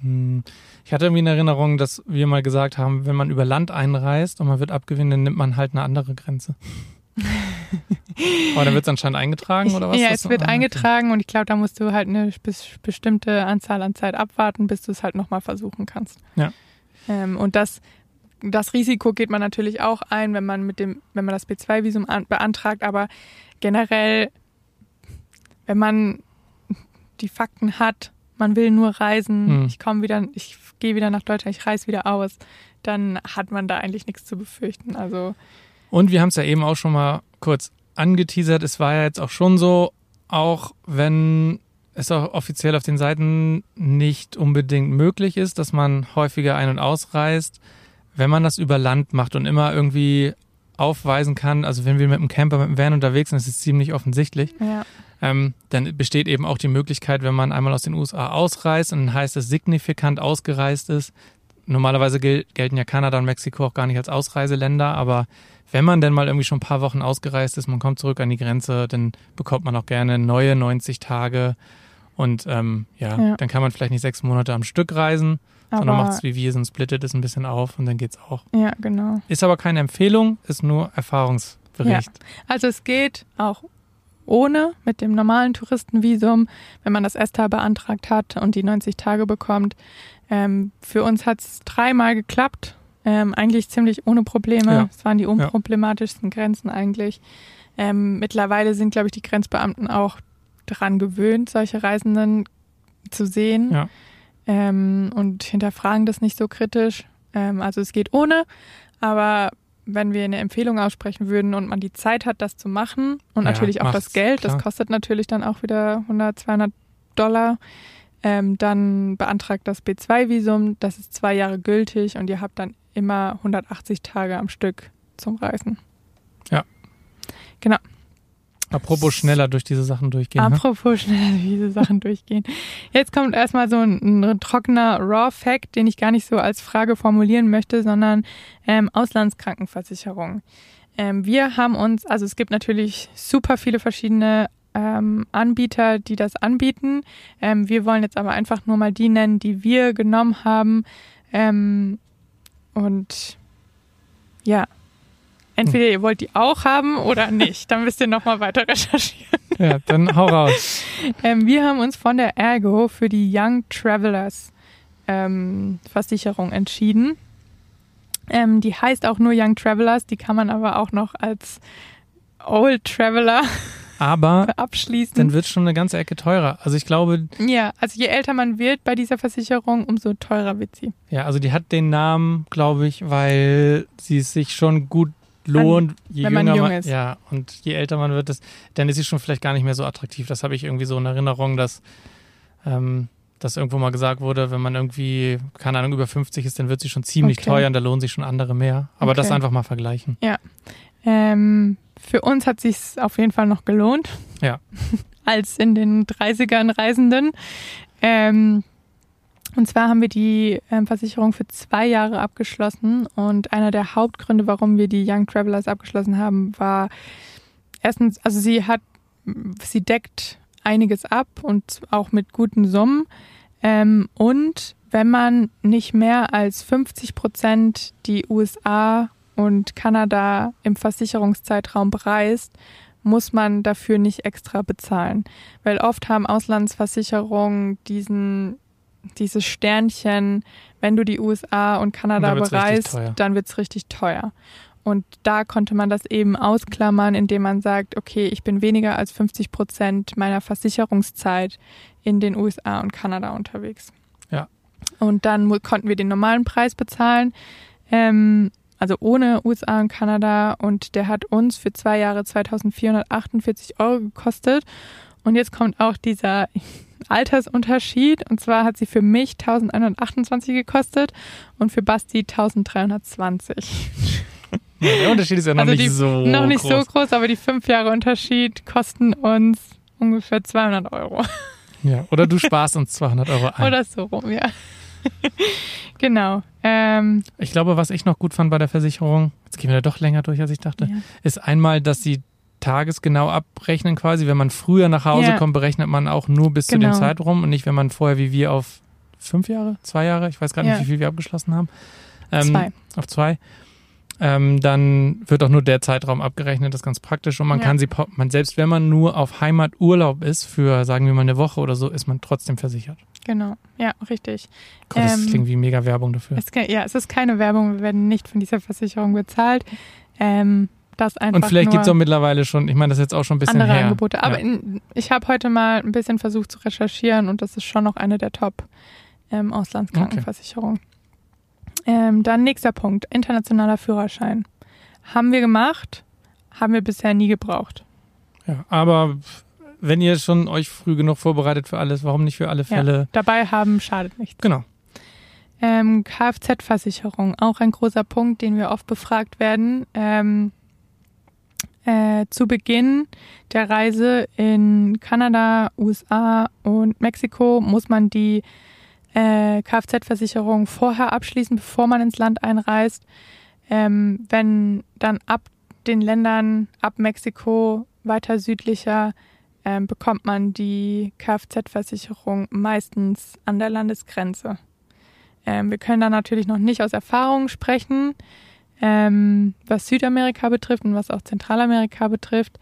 hm, ich hatte irgendwie in Erinnerung, dass wir mal gesagt haben, wenn man über Land einreist und man wird abgewiesen, dann nimmt man halt eine andere Grenze. Aber dann wird es anscheinend eingetragen oder was? ja, es wird ah, okay. eingetragen und ich glaube, da musst du halt eine bes- bestimmte Anzahl an Zeit abwarten, bis du es halt nochmal versuchen kannst. Ja. Ähm, und das das Risiko geht man natürlich auch ein, wenn man mit dem, wenn man das B2-Visum beantragt, aber generell, wenn man die Fakten hat, man will nur reisen, hm. ich komme wieder, ich gehe wieder nach Deutschland, ich reise wieder aus, dann hat man da eigentlich nichts zu befürchten. Also und wir haben es ja eben auch schon mal kurz angeteasert. Es war ja jetzt auch schon so, auch wenn es auch offiziell auf den Seiten nicht unbedingt möglich ist, dass man häufiger ein- und ausreist, wenn man das über Land macht und immer irgendwie aufweisen kann, also wenn wir mit dem Camper, mit dem Van unterwegs sind, das ist ziemlich offensichtlich, ja. ähm, dann besteht eben auch die Möglichkeit, wenn man einmal aus den USA ausreist und dann heißt es signifikant ausgereist ist, normalerweise gel gelten ja Kanada und Mexiko auch gar nicht als Ausreiseländer, aber wenn man denn mal irgendwie schon ein paar Wochen ausgereist ist, man kommt zurück an die Grenze, dann bekommt man auch gerne neue 90 Tage und ähm, ja, ja, dann kann man vielleicht nicht sechs Monate am Stück reisen, sondern macht es wie wir, und splittet es ein bisschen auf und dann geht's auch. Ja, genau. Ist aber keine Empfehlung, ist nur Erfahrungsbericht. Ja. Also es geht auch ohne mit dem normalen Touristenvisum, wenn man das ESTA beantragt hat und die 90 Tage bekommt. Ähm, für uns hat es dreimal geklappt. Ähm, eigentlich ziemlich ohne Probleme. Ja. Es waren die unproblematischsten ja. Grenzen eigentlich. Ähm, mittlerweile sind, glaube ich, die Grenzbeamten auch daran gewöhnt, solche Reisenden zu sehen ja. Ähm, und hinterfragen das nicht so kritisch. Ähm, also es geht ohne, aber wenn wir eine Empfehlung aussprechen würden und man die Zeit hat, das zu machen und ja, natürlich auch das Geld, klar. das kostet natürlich dann auch wieder 100, 200 Dollar, ähm, dann beantragt das B2-Visum, das ist zwei Jahre gültig und ihr habt dann immer 180 Tage am Stück zum Reisen. Ja. Genau. Apropos schneller durch diese Sachen durchgehen. Ne? Apropos ne? schneller durch diese Sachen durchgehen. Jetzt kommt erstmal so ein, ein, trockener Raw-Fact, den ich gar nicht so als Frage formulieren möchte, sondern ähm, Auslandskrankenversicherung. Ähm, wir haben uns, also es gibt natürlich super viele verschiedene ähm, Anbieter, die das anbieten. Ähm, wir wollen jetzt aber einfach nur mal die nennen, die wir genommen haben. Ähm, und ja, Entweder ihr wollt die auch haben oder nicht. Dann müsst ihr nochmal weiter recherchieren. Ja, dann hau raus. ähm, wir haben uns von der Ergo für die Young Travelers ähm, Versicherung entschieden. Ähm, die heißt auch nur Young Travelers, die kann man aber auch noch als Old Traveler aber abschließen. Dann wird es schon eine ganze Ecke teurer. Also ich glaube. Ja, also je älter man wird bei dieser Versicherung, umso teurer wird sie. Ja, also die hat den Namen, glaube ich, weil sie es sich schon gut lohnt, je wenn man jünger man, ist. Ja, und je älter man wird, das, dann ist sie schon vielleicht gar nicht mehr so attraktiv. Das habe ich irgendwie so in Erinnerung, dass ähm, dass irgendwo mal gesagt wurde, wenn man irgendwie, keine Ahnung, über 50 ist, dann wird sie schon ziemlich okay. teuer und da lohnen sich schon andere mehr. Aber okay. das einfach mal vergleichen. Ja. Ähm, für uns hat sich auf jeden Fall noch gelohnt. Ja. Als in den 30ern Reisenden. Ähm, und zwar haben wir die ähm, Versicherung für zwei Jahre abgeschlossen und einer der Hauptgründe, warum wir die Young Travelers abgeschlossen haben, war erstens, also sie hat, sie deckt einiges ab und auch mit guten Summen. Ähm, und wenn man nicht mehr als 50 Prozent die USA und Kanada im Versicherungszeitraum bereist, muss man dafür nicht extra bezahlen. Weil oft haben Auslandsversicherungen diesen dieses Sternchen, wenn du die USA und Kanada und bereist, dann wird es richtig teuer. Und da konnte man das eben ausklammern, indem man sagt, okay, ich bin weniger als 50 Prozent meiner Versicherungszeit in den USA und Kanada unterwegs. Ja. Und dann konnten wir den normalen Preis bezahlen, ähm, also ohne USA und Kanada. Und der hat uns für zwei Jahre 2448 Euro gekostet. Und jetzt kommt auch dieser Altersunterschied. Und zwar hat sie für mich 1128 gekostet und für Basti 1320. Ja, der Unterschied ist ja noch also nicht die, so Noch nicht groß. so groß, aber die fünf Jahre Unterschied kosten uns ungefähr 200 Euro. Ja, oder du sparst uns 200 Euro ein. Oder so rum, ja. genau. Ähm, ich glaube, was ich noch gut fand bei der Versicherung, jetzt gehen wir da doch länger durch, als ich dachte, ja. ist einmal, dass sie tagesgenau abrechnen quasi. Wenn man früher nach Hause ja. kommt, berechnet man auch nur bis genau. zu dem genau. Zeitraum und nicht, wenn man vorher wie wir auf fünf Jahre, zwei Jahre, ich weiß gar nicht, ja. wie viel wir abgeschlossen haben. Ähm, zwei. Auf zwei. ähm, dann wird auch nur der Zeitraum abgerechnet, das ist ganz praktisch. Und man Ja. kann sie, man, selbst wenn man nur auf Heimaturlaub ist, für sagen wir mal eine Woche oder so, ist man trotzdem versichert. Genau, ja, richtig. Gott, das Ähm, klingt wie mega Werbung dafür. Es, ja, es ist keine Werbung, wir werden nicht von dieser Versicherung bezahlt. Ähm, das einfach Und vielleicht gibt es auch mittlerweile schon, ich meine, das ist jetzt auch schon ein bisschen andere her. Angebote. Aber ja. in, ich habe heute mal ein bisschen versucht zu recherchieren und das ist schon noch eine der Top ähm, Auslandskrankenversicherungen. Ähm, dann nächster Punkt, internationaler Führerschein. Haben wir gemacht, haben wir bisher nie gebraucht. ja, aber wenn ihr schon euch früh genug vorbereitet für alles, warum nicht für alle Fälle? Dabei haben schadet nichts. Genau. Ähm, Kfz-Versicherung, auch ein großer Punkt, den wir oft befragt werden. Ähm, äh, zu Beginn der Reise in Kanada, USA und Mexiko muss man die äh, Kfz-Versicherung vorher abschließen, bevor man ins Land einreist. Ähm, wenn dann ab den Ländern, ab Mexiko, weiter südlicher, ähm, bekommt man die Kfz-Versicherung meistens an der Landesgrenze. Ähm, wir können da natürlich noch nicht aus Erfahrung sprechen, ähm, was Südamerika betrifft und was auch Zentralamerika betrifft.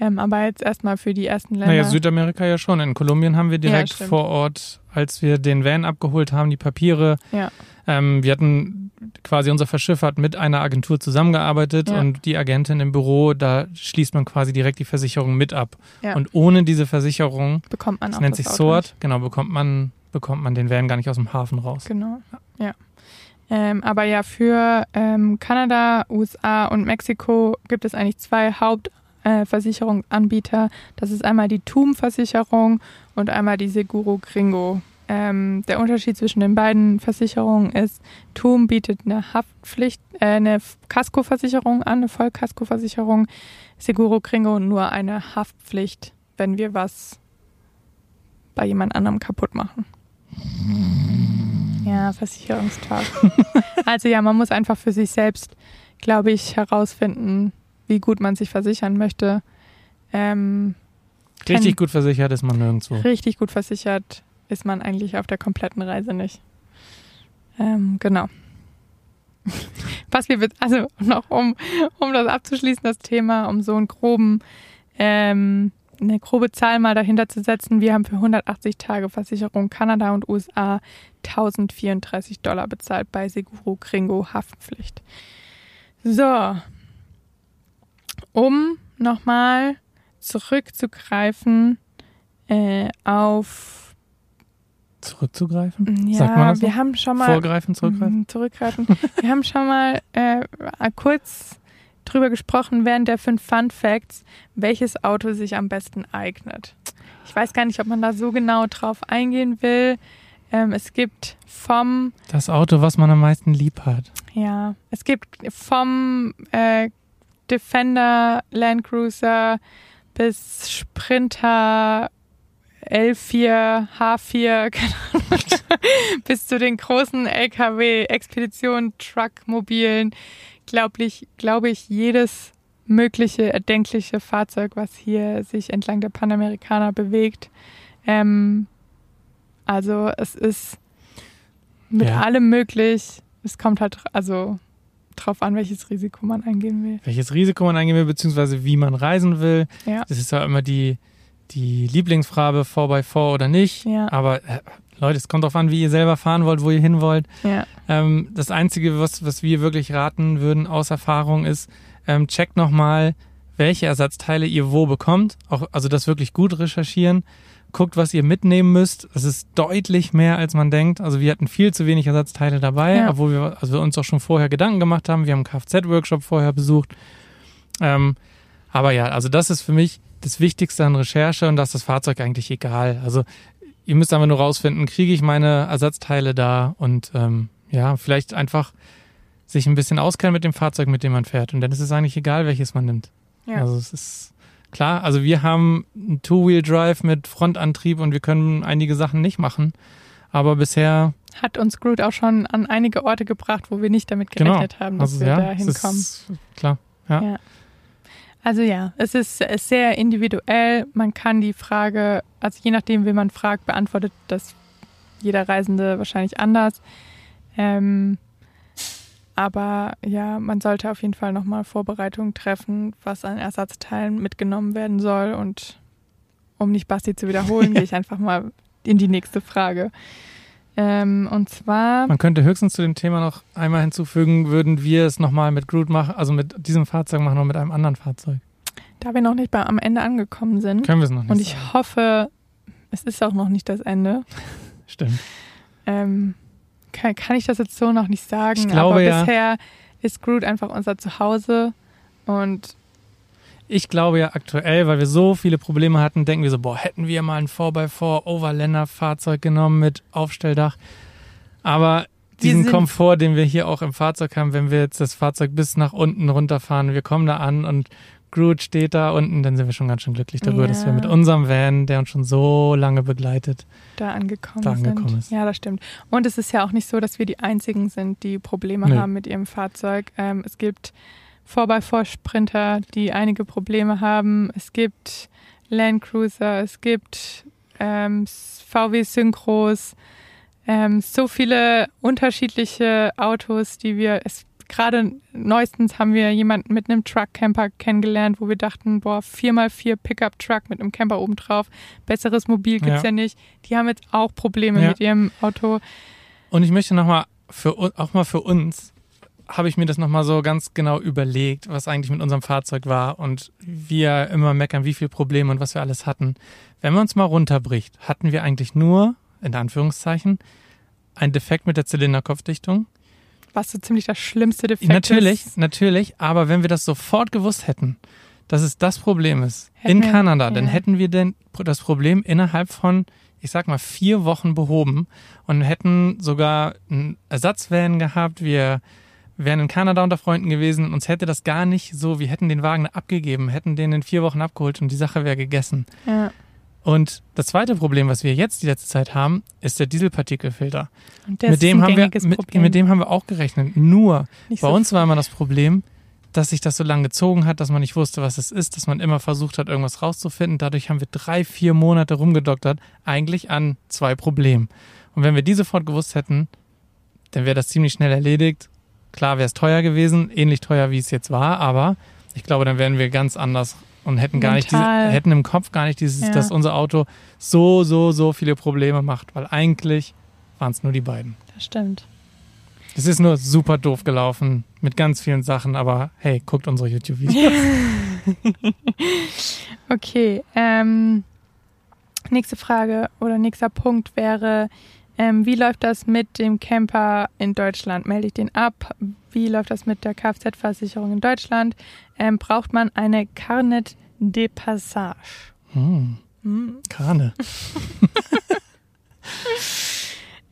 Ähm, aber jetzt erstmal für die ersten Länder. Naja, Südamerika ja schon. In Kolumbien haben wir direkt stimmt. vor Ort, als wir den Van abgeholt haben, die Papiere. Ja. Ähm, wir hatten quasi unser Verschiffert mit einer Agentur zusammengearbeitet Ja. und die Agentin im Büro, da schließt man quasi direkt die Versicherung mit ab. Ja. Und ohne diese Versicherung, bekommt man das nennt das sich Auto SORT, genau, bekommt man, bekommt man den Van gar nicht aus dem Hafen raus. Genau, ja. Ähm, aber ja, für ähm, Kanada, USA und Mexiko gibt es eigentlich zwei Hauptversicherungsanbieter. das ist einmal die TUM-Versicherung und einmal die Seguro Gringo. Ähm, der Unterschied zwischen den beiden Versicherungen ist, TUM bietet eine Haftpflicht, äh, eine Kaskoversicherung an, eine Vollkaskoversicherung. Seguro Gringo nur eine Haftpflicht, wenn wir was bei jemand anderem kaputt machen. Ja, Versicherungstalk. also ja, man muss einfach für sich selbst, glaube ich, herausfinden, wie gut man sich versichern möchte. Ähm, Richtig gut versichert ist man nirgendwo. richtig gut versichert ist man eigentlich auf der kompletten Reise nicht. Ähm, genau. Was wir, also noch um, um das abzuschließen, das Thema, um so einen groben, ähm, eine grobe Zahl mal dahinter zu setzen. Wir haben für 180 Tage Versicherung Kanada und USA 1034 Dollar bezahlt bei Seguro Gringo Haftpflicht. So. Um nochmal zurückzugreifen äh, auf Zurückzugreifen? ja, Sagt man das wir so? haben schon mal Vorgreifen, zurückgreifen? Mhm, zurückgreifen. Wir haben schon mal äh, kurz drüber gesprochen während der fünf Fun Facts, welches Auto sich am besten eignet. Ich weiß gar nicht, ob man da so genau drauf eingehen will. Ähm, es gibt vom, Das Auto, was man am meisten lieb hat. ja, es gibt vom äh, Defender, Land Cruiser bis Sprinter L4, H4, keine Ahnung, bis zu den großen LKW, Expeditionen, Truckmobilen, glaube ich, glaube ich, jedes mögliche erdenkliche Fahrzeug, was hier sich entlang der Panamerikaner bewegt. Ähm, also es ist mit Ja. allem möglich. Es kommt halt also drauf an, welches Risiko man eingehen will. Welches Risiko man eingehen will, beziehungsweise wie man reisen will. Ja. Das ist ja immer die, die Lieblingsfrage 4x4 oder nicht. Ja. Aber äh, Leute, es kommt darauf an, wie ihr selber fahren wollt, wo ihr hin wollt. Ja, Ähm, das Einzige, was, was wir wirklich raten würden aus Erfahrung ist, ähm, checkt nochmal, welche Ersatzteile ihr wo bekommt. Auch, also das wirklich gut recherchieren. Guckt, was ihr mitnehmen müsst. Das ist deutlich mehr, als man denkt. Also wir hatten viel zu wenig Ersatzteile dabei, Ja. obwohl wir, also wir uns auch schon vorher Gedanken gemacht haben. Wir haben einen Kfz-Workshop vorher besucht. Ähm, aber ja, also das ist für mich das Wichtigste an Recherche und da ist das Fahrzeug eigentlich egal. Also ihr müsst einfach nur rausfinden, kriege ich meine Ersatzteile da und ähm, ja, vielleicht einfach sich ein bisschen auskennen mit dem Fahrzeug, mit dem man fährt. Und dann ist es eigentlich egal, welches man nimmt. ja. Also es ist klar, also wir haben einen Two-Wheel-Drive mit Frontantrieb und wir können einige Sachen nicht machen. Aber bisher, Hat uns Groot auch schon an einige Orte gebracht, wo wir nicht damit Genau. gerechnet haben, dass also wir ja, da hinkommen. klar. Ja. Ja. Also ja, es ist, sehr individuell. Man kann die Frage, also je nachdem, wen man fragt, beantwortet das jeder Reisende wahrscheinlich anders. Ähm, aber ja, man sollte auf jeden Fall nochmal Vorbereitungen treffen, was an Ersatzteilen mitgenommen werden soll. Und um nicht Basti zu wiederholen, gehe ich einfach mal in die nächste Frage. Ähm, und zwar. Man könnte höchstens zu dem Thema noch einmal hinzufügen, würden wir es nochmal mit Groot machen, also mit diesem Fahrzeug machen oder mit einem anderen Fahrzeug. Da wir noch nicht bei, am Ende angekommen sind. Können wir es noch nicht. Und ich sagen. hoffe, es ist auch noch nicht das Ende. Stimmt. Ähm, kann, kann ich das jetzt so noch nicht sagen. Ich glaube, aber ja. bisher ist Groot einfach unser Zuhause. Und Ich glaube ja aktuell, weil wir so viele Probleme hatten, denken wir so, boah, hätten wir mal ein 4x4 Overlander-Fahrzeug genommen mit Aufstelldach. Aber diesen Komfort, den wir hier auch im Fahrzeug haben, wenn wir jetzt das Fahrzeug bis nach unten runterfahren, wir kommen da an und Groot steht da unten, dann sind wir schon ganz schön glücklich darüber, Ja. dass wir mit unserem Van, der uns schon so lange begleitet, da angekommen Da angekommen sind. ist. Ja, das stimmt. Und es ist ja auch nicht so, dass wir die Einzigen sind, die Probleme Nö. haben mit ihrem Fahrzeug. Ähm, es gibt 4x4-Sprinter, die einige Probleme haben. Es gibt Landcruiser, es gibt ähm, VW Synchros, ähm, so viele unterschiedliche Autos, die wir, es gerade neuestens haben wir jemanden mit einem Truck-Camper kennengelernt, wo wir dachten, boah, 4x4 Pickup-Truck mit einem Camper obendrauf, besseres Mobil gibt's Ja. ja. nicht. Die haben jetzt auch Probleme Ja. mit ihrem Auto. Und ich möchte nochmal, für, auch mal für uns, habe ich mir das nochmal so ganz genau überlegt, was eigentlich mit unserem Fahrzeug war und wir immer meckern, wie viele Probleme und was wir alles hatten. Wenn man uns mal runterbricht, hatten wir eigentlich nur, in Anführungszeichen, ein Defekt mit der Zylinderkopfdichtung. Was so ziemlich das schlimmste Defekt natürlich, ist. natürlich, aber wenn wir das sofort gewusst hätten, dass es das Problem ist, Hätten in wir- Kanada, dann ja. hätten wir denn das Problem innerhalb von, ich sag mal, vier Wochen behoben und hätten sogar einen Ersatzvan gehabt. Wir wären in Kanada unter Freunden gewesen und uns hätte das gar nicht so, wir hätten den Wagen abgegeben, hätten den in vier Wochen abgeholt und die Sache wäre gegessen. Ja. Und das zweite Problem, was wir jetzt die letzte Zeit haben, ist der Dieselpartikelfilter. Und das mit dem ist ein haben wir mit, Problem. mit dem haben wir auch gerechnet. Nur Nicht bei so uns war immer das Problem, dass sich das so lange gezogen hat, dass man nicht wusste, was es ist, dass man immer versucht hat, irgendwas rauszufinden. Dadurch haben wir drei, vier Monate rumgedoktert, eigentlich an zwei Problemen. Und wenn wir die sofort gewusst hätten, dann wäre das ziemlich schnell erledigt. Klar wäre es teuer gewesen, ähnlich teuer wie es jetzt war, aber ich glaube, dann wären wir ganz anders und hätten gar nicht Mental. hätten im Kopf gar nicht dieses, Ja. dass unser Auto so, so, so viele Probleme macht, weil eigentlich waren es nur die beiden. Das stimmt. Es ist nur super doof gelaufen mit ganz vielen Sachen, aber hey, guckt unsere YouTube-Videos. Okay, ähm, nächste Frage oder nächster Punkt wäre, ähm, wie läuft das mit dem Camper in Deutschland? Melde ich den ab? Wie läuft das mit der Kfz-Versicherung in Deutschland? Ähm, braucht man eine Carnet de Passage? Hm, Hm. Krane.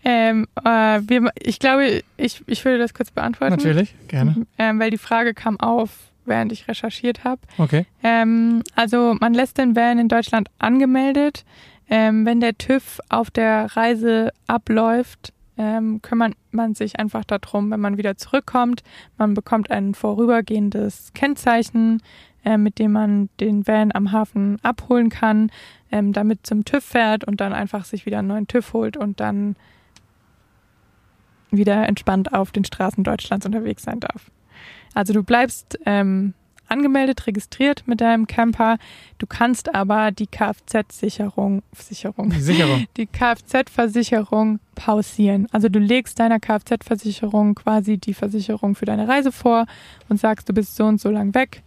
Ähm, äh, wir, ich glaube, ich, ich würde das kurz beantworten. Natürlich, gerne. Ähm, weil die Frage kam auf, während ich recherchiert habe. Okay. Ähm, also man lässt den Van in Deutschland angemeldet. Ähm, wenn der TÜV auf der Reise abläuft, ähm, kümmert man sich einfach darum, wenn man wieder zurückkommt. Man bekommt ein vorübergehendes Kennzeichen, äh, mit dem man den Van am Hafen abholen kann, ähm, damit zum TÜV fährt und dann einfach sich wieder einen neuen TÜV holt und dann wieder entspannt auf den Straßen Deutschlands unterwegs sein darf. Also du bleibst ähm, angemeldet, registriert mit deinem Camper. Du kannst aber die Kfz-Sicherung, Sicherung, Sicherung. die Kfz-Versicherung pausieren. Also du legst deiner Kfz-Versicherung quasi die Versicherung für deine Reise vor und sagst, du bist so und so lang weg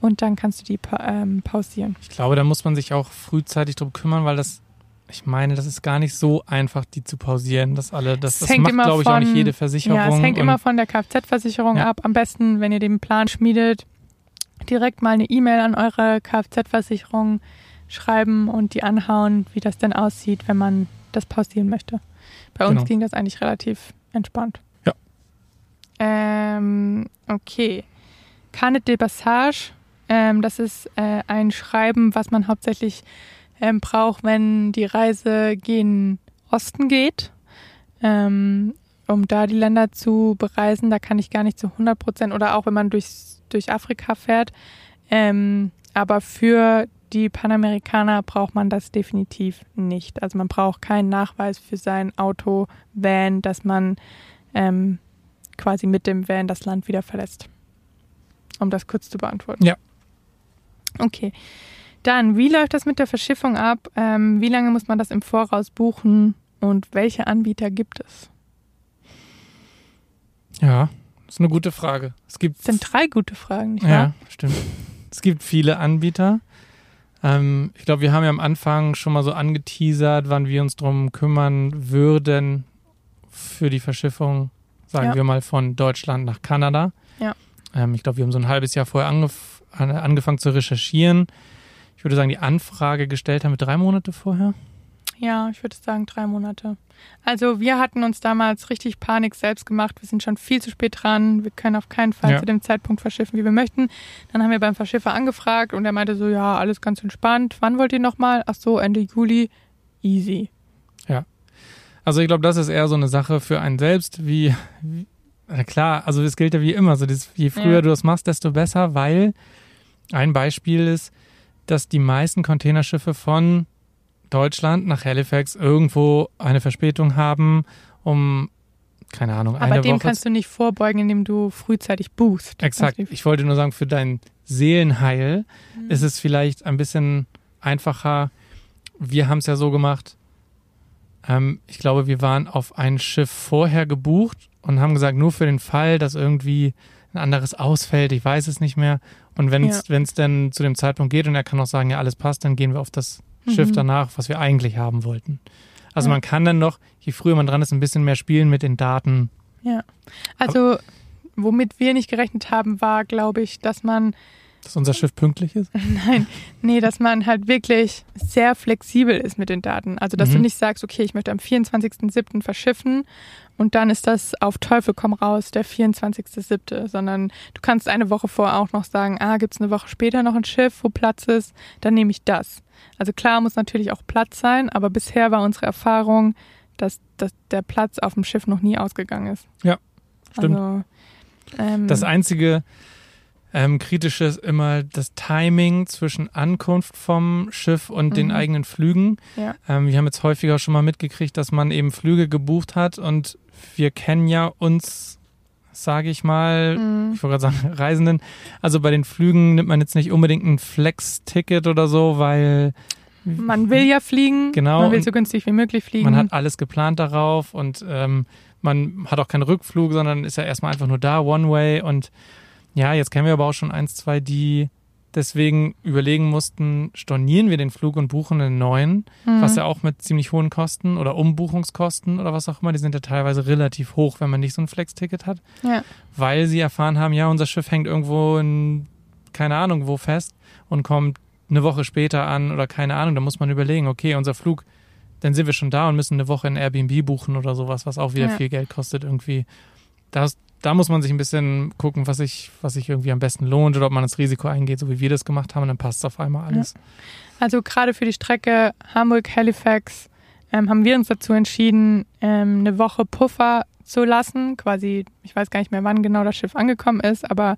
und dann kannst du die pa ähm, pausieren. Ich glaube, da muss man sich auch frühzeitig drum kümmern, weil das, ich meine, das ist gar nicht so einfach, die zu pausieren. Das alle, das, das hängt macht, immer glaube ich, auch nicht von- jede Versicherung. Ja, es hängt immer von der Kfz-Versicherung Ja. ab. Am besten, wenn ihr den Plan schmiedet, direkt mal eine E-Mail an eure Kfz-Versicherung schreiben und die anhauen, wie das denn aussieht, wenn man das pausieren möchte. Bei uns Genau. ging das eigentlich relativ entspannt. Ja. Ähm, okay. Carnet de Passage, ähm, das ist äh, ein Schreiben, was man hauptsächlich ähm, braucht, wenn die Reise gen Osten geht. Ähm, um da die Länder zu bereisen. Da kann ich gar nicht zu 100 Prozent oder auch wenn man durch, durch Afrika fährt. Ähm, aber für die Panamerikaner braucht man das definitiv nicht. Also man braucht keinen Nachweis für sein Auto, Van, dass man ähm, quasi mit dem Van das Land wieder verlässt. Um das kurz zu beantworten. Ja. Okay. Dann, wie läuft das mit der Verschiffung ab? Ähm, wie lange muss man das im Voraus buchen und welche Anbieter gibt es? Ja, das ist eine gute Frage. Es gibt Das sind drei gute Fragen, nicht wahr? Ja, stimmt. Es gibt viele Anbieter. Ähm, ich glaube, wir haben ja am Anfang schon mal so angeteasert, wann wir uns drum kümmern würden für die Verschiffung, sagen Ja. wir mal, von Deutschland nach Kanada. Ja. Ähm, ich glaube, wir haben so ein halbes Jahr vorher angef an- angefangen zu recherchieren. Ich würde sagen, die Anfrage gestellt haben wir drei Monate vorher. Ja, ich würde sagen drei Monate. Also wir hatten uns damals richtig Panik selbst gemacht. Wir sind schon viel zu spät dran. Wir können auf keinen Fall Ja. zu dem Zeitpunkt verschiffen, wie wir möchten. Dann haben wir beim Verschiffer angefragt und er meinte so, ja, alles ganz entspannt. Wann wollt ihr nochmal? Ach so, Ende Juli. Easy. Also ich glaube, das ist eher so eine Sache für einen selbst, wie, wie na klar, also es gilt ja wie immer, so das, je früher Ja. du das machst, desto besser, weil ein Beispiel ist, dass die meisten Containerschiffe von Deutschland nach Halifax irgendwo eine Verspätung haben, um, keine Ahnung, Aber eine dem Woche. kannst du nicht vorbeugen, indem du frühzeitig buchst. Exakt. Ich wollte nur sagen, für dein Seelenheil Mhm. ist es vielleicht ein bisschen einfacher. Wir haben es ja so gemacht. Ähm, ich glaube, wir waren auf ein Schiff vorher gebucht und haben gesagt, nur für den Fall, dass irgendwie ein anderes ausfällt, ich weiß es nicht mehr. Und wenn es wenn es dann zu dem Zeitpunkt geht und er kann auch sagen, ja, alles passt, dann gehen wir auf das Schiff Mhm. danach, was wir eigentlich haben wollten. Also Ja. man kann dann noch, je früher man dran ist, ein bisschen mehr spielen mit den Daten. Also, womit wir nicht gerechnet haben, war, glaube ich, dass man Dass unser Schiff pünktlich ist. Nein, nee, dass man halt wirklich sehr flexibel ist mit den Daten. Also, dass Mhm. du nicht sagst, okay, ich möchte am 24.07. verschiffen und dann ist das auf Teufel komm raus, der 24.07., sondern du kannst eine Woche vorher auch noch sagen, ah, gibt es eine Woche später noch ein Schiff, wo Platz ist, dann nehme ich das. Also klar muss natürlich auch Platz sein, aber bisher war unsere Erfahrung, dass, dass der Platz auf dem Schiff noch nie ausgegangen ist. Ja, stimmt. Also, ähm, Das einzige ähm, Kritische ist immer das Timing zwischen Ankunft vom Schiff und den Mhm. eigenen Flügen. Ja. Ähm, wir haben jetzt häufiger schon mal mitgekriegt, dass man eben Flüge gebucht hat und wir kennen ja uns, sage ich mal, Mhm. ich wollte gerade sagen, Reisenden. Also bei den Flügen nimmt man jetzt nicht unbedingt ein Flex-Ticket oder so, weil Man will ja fliegen, Genau, man will so günstig wie möglich fliegen. man hat alles geplant darauf und ähm, man hat auch keinen Rückflug, sondern ist ja erstmal einfach nur da, One-Way. Und ja, jetzt kennen wir aber auch schon eins, zwei, die deswegen überlegen mussten, stornieren wir den Flug und buchen einen neuen, Mhm. was ja auch mit ziemlich hohen Kosten oder Umbuchungskosten oder was auch immer, die sind ja teilweise relativ hoch, wenn man nicht so ein Flex-Ticket hat, Ja. weil sie erfahren haben, ja, unser Schiff hängt irgendwo in, keine Ahnung wo fest und kommt eine Woche später an oder keine Ahnung, da muss man überlegen, okay, unser Flug, dann sind wir schon da und müssen eine Woche in Airbnb buchen oder sowas, was auch wieder Ja. viel Geld kostet irgendwie. Das, da muss man sich ein bisschen gucken, was sich, was sich irgendwie am besten lohnt oder ob man das Risiko eingeht, so wie wir das gemacht haben, und dann passt auf einmal alles. Also gerade für die Strecke Hamburg-Halifax ähm, haben wir uns dazu entschieden, ähm, eine Woche Puffer zu lassen. Quasi, ich weiß gar nicht mehr, wann genau das Schiff angekommen ist, aber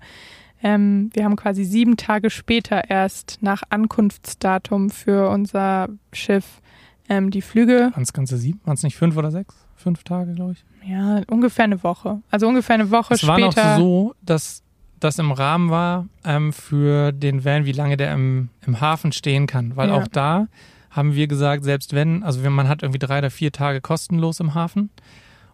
ähm, wir haben quasi sieben Tage später erst nach Ankunftsdatum für unser Schiff ähm, die Flüge. Waren es ganze sieben? Waren es nicht fünf oder sechs? Fünf Tage, glaube ich. Ja, ungefähr eine Woche. Also ungefähr eine Woche Es war noch später. so, dass das im Rahmen war ähm, für den Van, wie lange der im, im Hafen stehen kann. Weil Ja. auch da haben wir gesagt, selbst wenn, also wenn man hat irgendwie drei oder vier Tage kostenlos im Hafen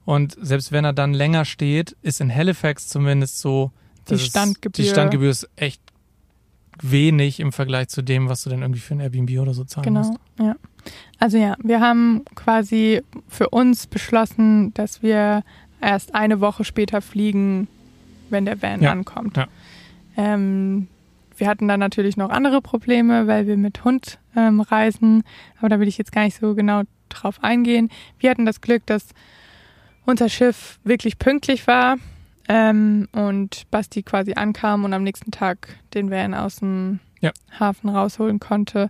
und selbst wenn er dann länger steht, ist in Halifax zumindest so, Die es- Standgebühr. die Standgebühr ist echt wenig im Vergleich zu dem, was du dann irgendwie für ein Airbnb oder so zahlen musst. Genau, ja. Also ja, wir haben quasi für uns beschlossen, dass wir erst eine Woche später fliegen, wenn der Van Ja, ankommt. ja. Ähm, wir hatten dann natürlich noch andere Probleme, weil wir mit Hund ähm, reisen, aber da will ich jetzt gar nicht so genau drauf eingehen. Wir hatten das Glück, dass unser Schiff wirklich pünktlich war ähm, und Basti quasi ankam und am nächsten Tag den Van aus dem Ja. Hafen rausholen konnte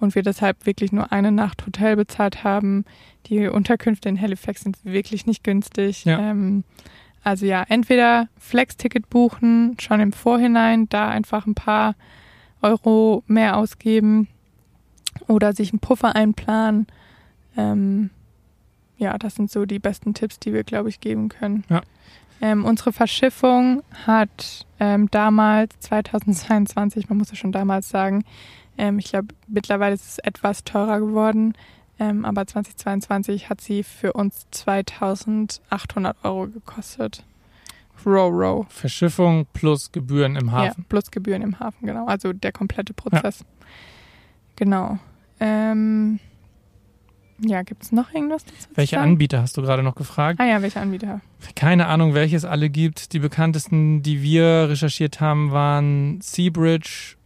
und wir deshalb wirklich nur eine Nacht Hotel bezahlt haben. Die Unterkünfte in Halifax sind wirklich nicht günstig. Ja. Ähm, also ja, entweder Flex-Ticket buchen, schon im Vorhinein, da einfach ein paar Euro mehr ausgeben oder sich einen Puffer einplanen. Ähm, ja, das sind so die besten Tipps, die wir, glaube ich, geben können. Ja. Ähm, unsere Verschiffung hat ähm, damals, 2022, man muss es schon damals sagen, ähm, ich glaube, mittlerweile ist es etwas teurer geworden, ähm, aber 2022 hat sie für uns 2800 Euro gekostet. Row-Row. Verschiffung plus Gebühren im Ja, Hafen. plus Gebühren im Hafen, genau. Also der komplette Prozess. Genau. Ähm, ja, gibt es noch irgendwas dazu? zu Welche sagen? Anbieter hast du gerade noch gefragt? Ah ja, welche Anbieter? Keine Ahnung, welche es alle gibt. Die bekanntesten, die wir recherchiert haben, waren Seabridge,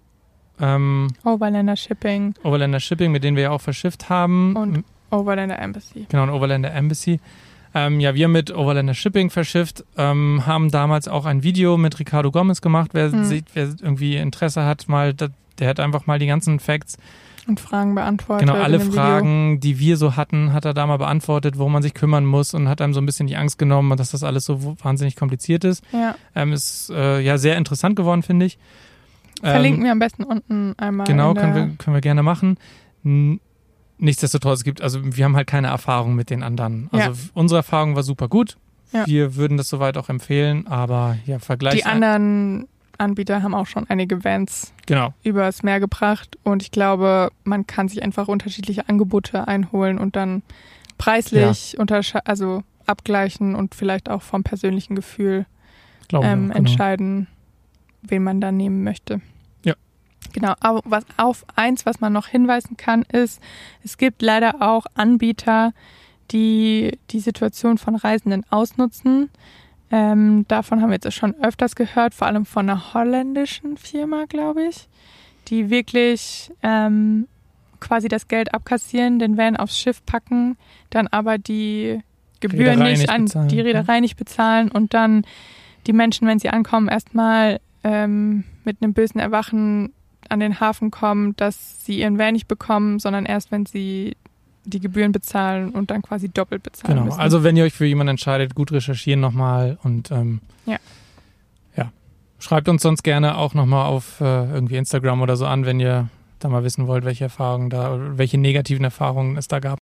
ähm, Overlander Shipping, Overlander Shipping, mit denen wir ja auch verschifft haben. Und- Overlander Embassy. Genau, und Overlander Embassy. Ähm, ja, wir mit Overlander Shipping verschifft, ähm, haben damals auch ein Video mit Ricardo Gomez gemacht. Wer, Mhm. sieht, wer irgendwie Interesse hat, mal, der hat einfach mal die ganzen Facts, Und Fragen beantwortet. genau alle dem Video. Fragen, die wir so hatten, hat er da mal beantwortet, worum man sich kümmern muss und hat einem so ein bisschen die Angst genommen, dass das alles so wahnsinnig kompliziert ist. Ja, Ähm, ist äh, ja sehr interessant geworden, finde ich. Verlinken wir am besten unten einmal. Genau, können wir, können wir gerne machen. Nichtsdestotrotz, es gibt, also wir haben halt keine Erfahrung mit den anderen. Also Ja. unsere Erfahrung war super gut. Ja. Wir würden das soweit auch empfehlen, aber ja, Vergleich. Die anderen Anbieter haben auch schon einige Vans Genau, übers Meer gebracht und ich glaube, man kann sich einfach unterschiedliche Angebote einholen und dann preislich untersche- also abgleichen und vielleicht auch vom persönlichen Gefühl ähm, auch, genau. entscheiden, wen man da nehmen möchte. Ja. Genau, aber was auf eins, was man noch hinweisen kann, ist, es gibt leider auch Anbieter, die die Situation von Reisenden ausnutzen. Ähm, davon haben wir jetzt schon öfters gehört, vor allem von einer holländischen Firma, glaube ich, die wirklich ähm, quasi das Geld abkassieren, den Van aufs Schiff packen, dann aber die Gebühren Reederei nicht an bezahlen, die ja. Reederei nicht bezahlen und dann die Menschen, wenn sie ankommen, erstmal ähm, mit einem bösen Erwachen an den Hafen kommen, dass sie ihren Van nicht bekommen, sondern erst, wenn sie die Gebühren bezahlen und dann quasi doppelt bezahlen Genau, müssen. also wenn ihr euch für jemanden entscheidet, gut recherchieren nochmal und ähm, Ja. ja. Schreibt uns sonst gerne auch nochmal auf äh, irgendwie Instagram oder so an, wenn ihr da mal wissen wollt, welche Erfahrungen da, welche negativen Erfahrungen es da gab.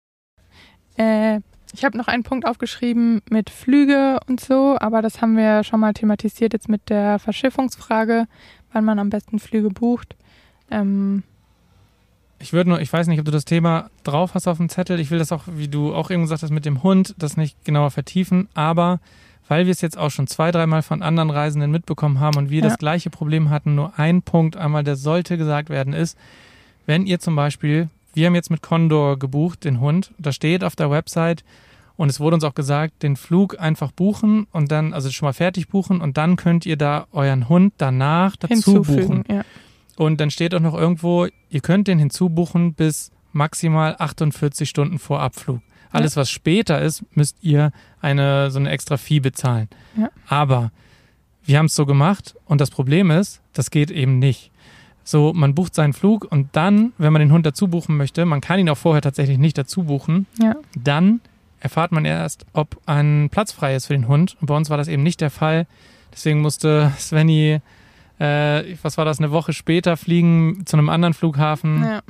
Äh, ich habe noch einen Punkt aufgeschrieben mit Flüge und so, aber das haben wir schon mal thematisiert jetzt mit der Verschiffungsfrage, wann man am besten Flüge bucht. Ähm, Ich würde nur, ich weiß nicht, ob du das Thema drauf hast auf dem Zettel. Ich will das auch, wie du auch eben gesagt hast, mit dem Hund, das nicht genauer vertiefen. Aber weil wir es jetzt auch schon zwei, dreimal von anderen Reisenden mitbekommen haben und wir Ja. das gleiche Problem hatten, nur ein Punkt einmal, der sollte gesagt werden, ist, wenn ihr zum Beispiel, wir haben jetzt mit Condor gebucht, den Hund, da steht auf der Website und es wurde uns auch gesagt, den Flug einfach buchen und dann, also schon mal fertig buchen und dann könnt ihr da euren Hund danach dazu hinzufügen. buchen. Ja. Und dann steht auch noch irgendwo, ihr könnt den hinzubuchen bis maximal 48 Stunden vor Abflug. Alles, was später ist, müsst ihr eine so eine extra Fee bezahlen. Ja. Aber wir haben es so gemacht und das Problem ist, das geht eben nicht. So, man bucht seinen Flug und dann, wenn man den Hund dazu buchen möchte, man kann ihn auch vorher tatsächlich nicht dazu buchen, ja. dann erfahrt man erst, ob ein Platz frei ist für den Hund. Und bei uns war das eben nicht der Fall. Deswegen musste Svenny, äh, was war das, eine Woche später fliegen zu einem anderen Flughafen. ja.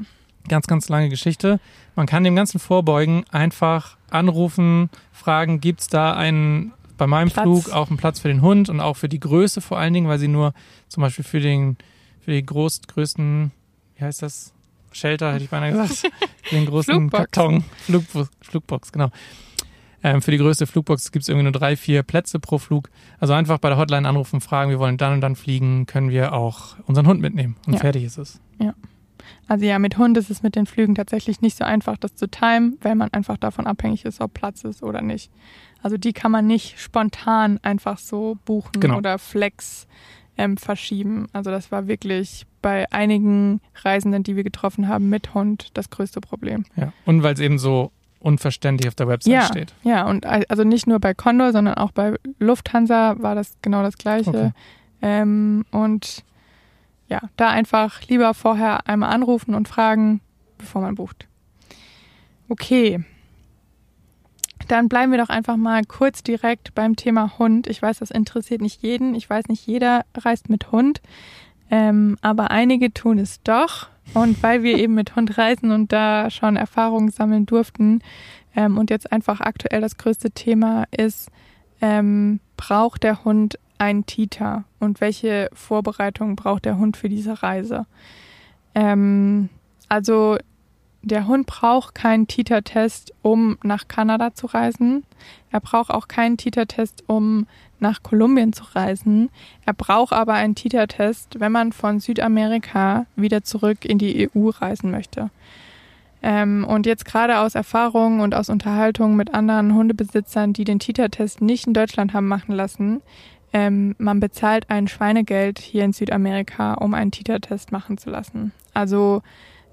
Ganz, ganz lange Geschichte. Man kann dem Ganzen vorbeugen, einfach anrufen, fragen, gibt's da einen bei meinem Platz. Flug auch einen Platz für den Hund und auch für die Größe vor allen Dingen, weil sie nur zum Beispiel für den für die groß, größten, wie heißt das? Shelter, hätte ich beinahe gesagt. Den großen Flugbox. Karton. Flugbox, Flugbox, genau. Ähm, für die größte Flugbox gibt es irgendwie nur drei, vier Plätze pro Flug. Also einfach bei der Hotline anrufen, fragen, wir wollen dann und dann fliegen, können wir auch unseren Hund mitnehmen. Und Ja. fertig ist es. Also ja, mit Hund ist es mit den Flügen tatsächlich nicht so einfach, das zu timen, weil man einfach davon abhängig ist, ob Platz ist oder nicht. Also die kann man nicht spontan einfach so buchen Genau. oder flex ähm, verschieben. Also das war wirklich bei einigen Reisenden, die wir getroffen haben mit Hund, das größte Problem. Ja. Und weil es eben so unverständlich auf der Website Ja. steht. Ja, und al- also nicht nur bei Condor, sondern auch bei Lufthansa war das genau das Gleiche. Okay. Ähm, und ja, da einfach lieber vorher einmal anrufen und fragen, bevor man bucht. Okay. Dann bleiben wir doch einfach mal kurz direkt beim Thema Hund. Ich weiß, das interessiert nicht jeden. Ich weiß, nicht jeder reist mit Hund. Ähm, aber einige tun es doch. Und weil wir eben mit Hund reisen und da schon Erfahrungen sammeln durften ähm, und jetzt einfach aktuell das größte Thema ist, ähm, braucht der Hund ein Titer und welche Vorbereitungen braucht der Hund für diese Reise? Ähm, also der Hund braucht keinen Titer-Test, um nach Kanada zu reisen. Er braucht auch keinen Titer-Test, um nach Kolumbien zu reisen. Er braucht aber einen Titer-Test, wenn man von Südamerika wieder zurück in die EU reisen möchte. Ähm, und jetzt gerade aus Erfahrung und aus Unterhaltung mit anderen Hundebesitzern, die den Titer-Test nicht in Deutschland haben machen lassen, ähm, man bezahlt ein Schweinegeld hier in Südamerika, um einen Titer-Test machen zu lassen. Also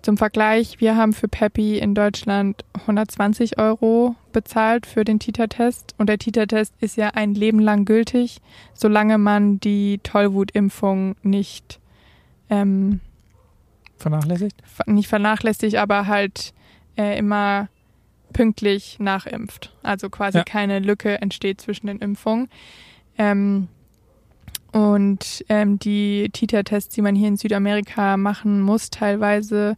zum Vergleich, wir haben für Peppy in Deutschland 120 Euro bezahlt für den Titer-Test und der Titer-Test ist ja ein Leben lang gültig, solange man die Tollwutimpfung nicht ähm, vernachlässigt? Nicht vernachlässigt, aber halt äh, immer pünktlich nachimpft. Also quasi ja. keine Lücke entsteht zwischen den Impfungen. Ähm, und ähm, die Titer-Tests, die man hier in Südamerika machen muss, teilweise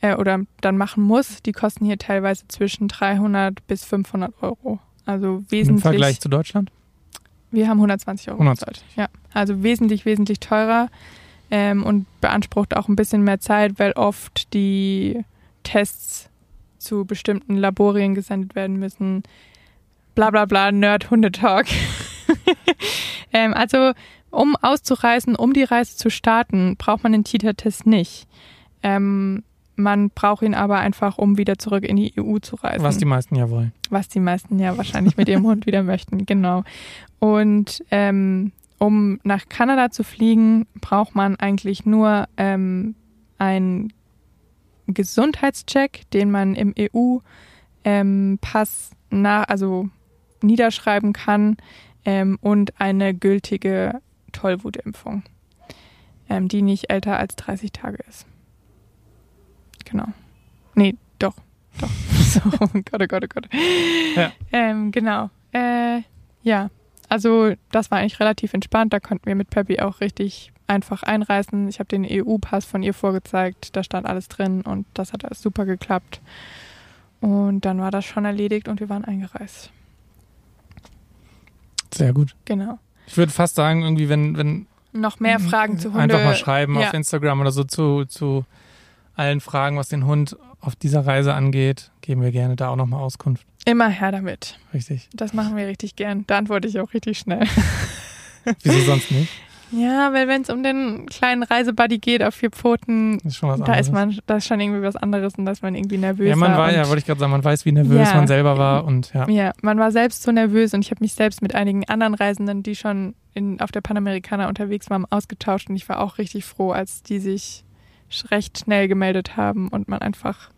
äh, oder dann machen muss, die kosten hier teilweise zwischen 300 bis 500 Euro. Also wesentlich. Im Vergleich zu Deutschland? Wir haben 120 Euro 120. Ja, also wesentlich, wesentlich teurer ähm, und beansprucht auch ein bisschen mehr Zeit, weil oft die Tests zu bestimmten Laborien gesendet werden müssen. Bla bla bla, Nerd-Hundetalk. ähm, also um auszureisen, um die Reise zu starten, braucht man den Titer-Test nicht. Ähm, man braucht ihn aber einfach, um wieder zurück in die EU zu reisen. Was die meisten ja wollen. Was die meisten ja wahrscheinlich mit ihrem Hund wieder möchten, genau. Und ähm, um nach Kanada zu fliegen, braucht man eigentlich nur ähm, einen Gesundheitscheck, den man im EU-Pass ähm, nach, also niederschreiben kann ähm, und eine gültige Tollwutimpfung, ähm, die nicht älter als 30 Tage ist. Genau. Nee, doch. Doch. so, oh Gott, oh Gott, oh Gott. Ja. Ähm, genau. Äh, ja, also das war eigentlich relativ entspannt. Da konnten wir mit Peppy auch richtig einfach einreisen. Ich habe den EU-Pass von ihr vorgezeigt. Da stand alles drin und das hat alles super geklappt. Und dann war das schon erledigt und wir waren eingereist. Sehr gut. Genau. Ich würde fast sagen, irgendwie, wenn, wenn noch mehr Fragen zu Hunde. Einfach mal schreiben ja. auf Instagram oder so zu, zu allen Fragen, was den Hund auf dieser Reise angeht, geben wir gerne da auch nochmal Auskunft. Immer her damit. Richtig. Das machen wir richtig gern. Da antworte ich auch richtig schnell. Wieso sonst nicht? Ja, weil wenn es um den kleinen Reisebuddy geht auf vier Pfoten, ist da anderes. ist man, da ist schon irgendwie was anderes und da ist man irgendwie nervös. Ja, man war ja, wollte ich gerade sagen, man weiß, wie nervös ja, man selber war und ja. Ja, man war selbst so nervös und ich habe mich selbst mit einigen anderen Reisenden, die schon in, auf der Panamericana unterwegs waren, ausgetauscht und ich war auch richtig froh, als die sich recht schnell gemeldet haben und man einfach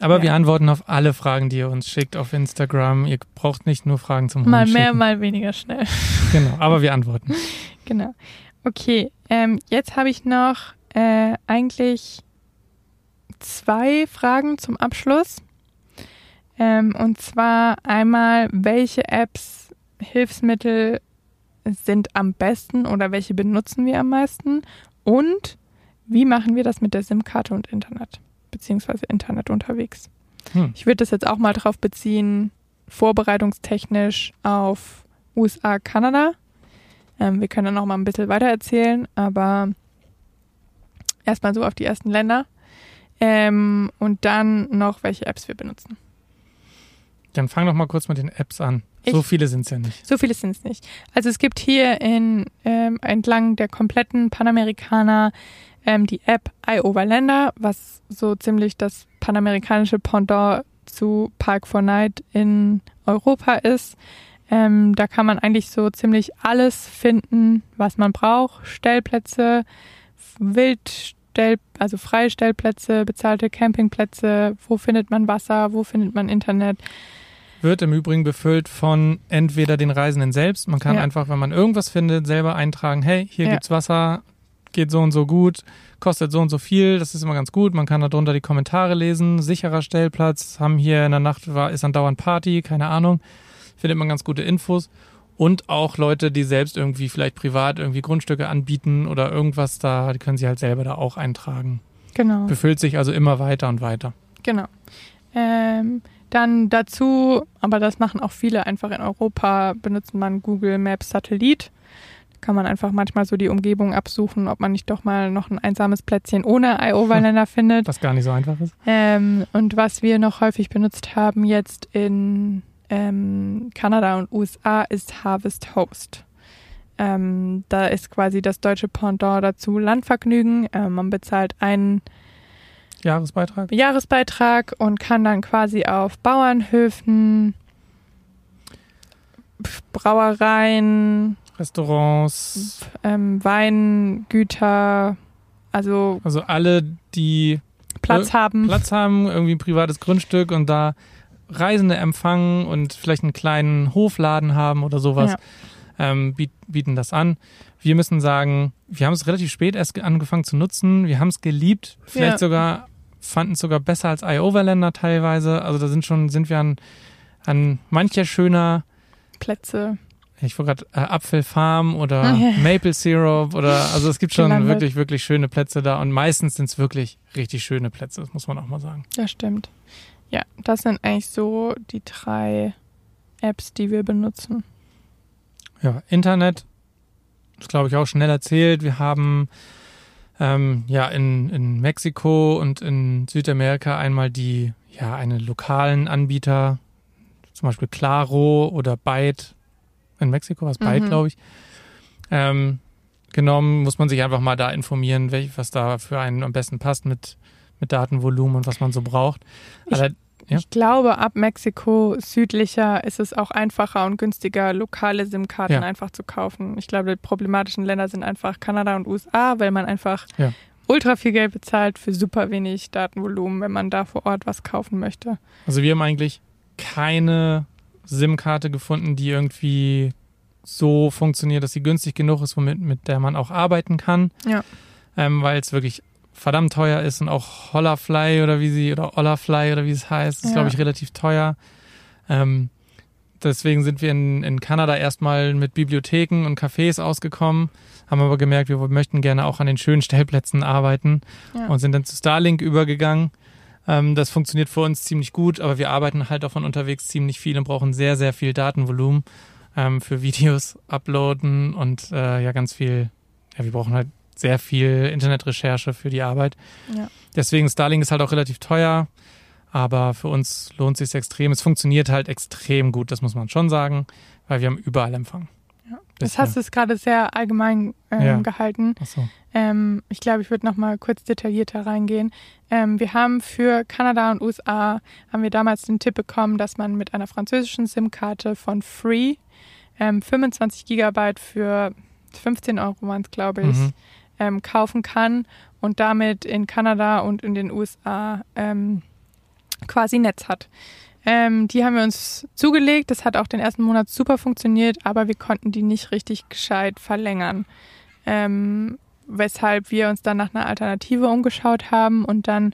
aber ja. wir antworten auf alle Fragen, die ihr uns schickt auf Instagram. Ihr braucht nicht nur Fragen zum Mal Hund mehr, schicken. mal weniger schnell. Genau, aber wir antworten. genau. Okay, ähm, jetzt habe ich noch äh, eigentlich zwei Fragen zum Abschluss. Ähm, und zwar einmal, welche Apps, Hilfsmittel sind am besten oder welche benutzen wir am meisten? Und wie machen wir das mit der SIM-Karte und Internet? Beziehungsweise Internet unterwegs. Hm. Ich würde das jetzt auch mal darauf beziehen, vorbereitungstechnisch auf USA, Kanada. Ähm, wir können dann noch mal ein bisschen weiter erzählen, aber erstmal so auf die ersten Länder ähm, und dann noch, welche Apps wir benutzen. Dann fang doch mal kurz mit den Apps an. Ich, so viele sind es ja nicht. So viele sind es nicht. Also es gibt hier in, ähm, entlang der kompletten Panamerikaner ähm, die App iOverlander, was so ziemlich das panamerikanische Pendant zu Park 4 Night in Europa ist. Ähm, da kann man eigentlich so ziemlich alles finden, was man braucht. Stellplätze, Wildstell, also freie Stellplätze, bezahlte Campingplätze, wo findet man Wasser, wo findet man Internet. Wird im Übrigen befüllt von entweder den Reisenden selbst. Man kann ja. einfach, wenn man irgendwas findet, selber eintragen, hey, hier ja. gibt's Wasser, geht so und so gut, kostet so und so viel, das ist immer ganz gut. Man kann darunter die Kommentare lesen, sicherer Stellplatz, haben hier in der Nacht war, ist andauernd Party, keine Ahnung. Findet man ganz gute Infos. Und auch Leute, die selbst irgendwie vielleicht privat irgendwie Grundstücke anbieten oder irgendwas da, die können sie halt selber da auch eintragen. Genau. Befüllt sich also immer weiter und weiter. Genau. Ähm, Dann dazu, aber das machen auch viele einfach in Europa, benutzt man Google Maps Satellit. Kann man einfach manchmal so die Umgebung absuchen, ob man nicht doch mal noch ein einsames Plätzchen ohne I-Overlander findet. Was gar nicht so einfach ist. Ähm, und was wir noch häufig benutzt haben jetzt in ähm, Kanada und USA ist Harvest Host. Ähm, da ist quasi das deutsche Pendant dazu Landvergnügen. Ähm, man bezahlt einen Jahresbeitrag? Jahresbeitrag und kann dann quasi auf Bauernhöfen, Brauereien, Restaurants, ähm, Weingüter, also, also alle, die Platz haben. Platz haben, irgendwie ein privates Grundstück und da Reisende empfangen und vielleicht einen kleinen Hofladen haben oder sowas, ja. ähm, bieten das an. Wir müssen sagen, wir haben es relativ spät erst angefangen zu nutzen. Wir haben es geliebt, vielleicht ja. sogar fanden es sogar besser als iOverlander teilweise. Also da sind schon, sind wir an, an mancher schöner Plätze. Ich wollte gerade äh, Apfelfarm oder Maple Syrup oder also es gibt schon Gelandet. wirklich, wirklich schöne Plätze da und meistens sind es wirklich richtig schöne Plätze, das muss man auch mal sagen. Das stimmt. Ja, das sind eigentlich so die drei Apps, die wir benutzen. Ja, Internet ist, glaube ich, auch schnell erzählt. Wir haben ähm, ja in, in Mexiko und in Südamerika einmal die, ja, eine lokalen Anbieter, zum Beispiel Claro oder Byte. In Mexiko war es Byte, mhm. glaube ich. Ähm, genommen, muss man sich einfach mal da informieren, welch, was da für einen am besten passt mit, mit Datenvolumen und was man so braucht. Ich, ja. Ich glaube, ab Mexiko südlicher ist es auch einfacher und günstiger, lokale SIM-Karten ja. einfach zu kaufen. Ich glaube, die problematischen Länder sind einfach Kanada und USA, weil man einfach ja. ultra viel Geld bezahlt für super wenig Datenvolumen, wenn man da vor Ort was kaufen möchte. Also wir haben eigentlich keine SIM-Karte gefunden, die irgendwie so funktioniert, dass sie günstig genug ist, womit mit der man auch arbeiten kann. Ja. Ähm, weil es wirklich verdammt teuer ist und auch Hollafly oder wie sie, oder Ollafly oder wie es heißt, ist, ja. glaube ich, relativ teuer. Ähm, deswegen sind wir in, in Kanada erstmal mit Bibliotheken und Cafés ausgekommen, haben aber gemerkt, wir möchten gerne auch an den schönen Stellplätzen arbeiten ja. und sind dann zu Starlink übergegangen. Ähm, das funktioniert für uns ziemlich gut, aber wir arbeiten halt auch von unterwegs ziemlich viel und brauchen sehr, sehr viel Datenvolumen ähm, für Videos uploaden und äh, ja, ganz viel, ja, wir brauchen halt sehr viel Internetrecherche für die Arbeit. Ja. Deswegen Starlink ist halt auch relativ teuer, aber für uns lohnt es sich extrem. Es funktioniert halt extrem gut, das muss man schon sagen, weil wir haben überall Empfang. Ja. Das hast du es gerade sehr allgemein ähm, ja. gehalten. Ach so. Ähm, ich glaube, ich würde noch mal kurz detaillierter reingehen. Ähm, wir haben für Kanada und USA haben wir damals den Tipp bekommen, dass man mit einer französischen SIM-Karte von Free 25 ähm, Gigabyte für 15 Euro waren es, glaube ich, mhm ähm, kaufen kann und damit in Kanada und in den USA ähm, quasi Netz hat. Ähm, die haben wir uns zugelegt. Das hat auch den ersten Monat super funktioniert, aber wir konnten die nicht richtig gescheit verlängern. Ähm, weshalb wir uns dann nach einer Alternative umgeschaut haben und dann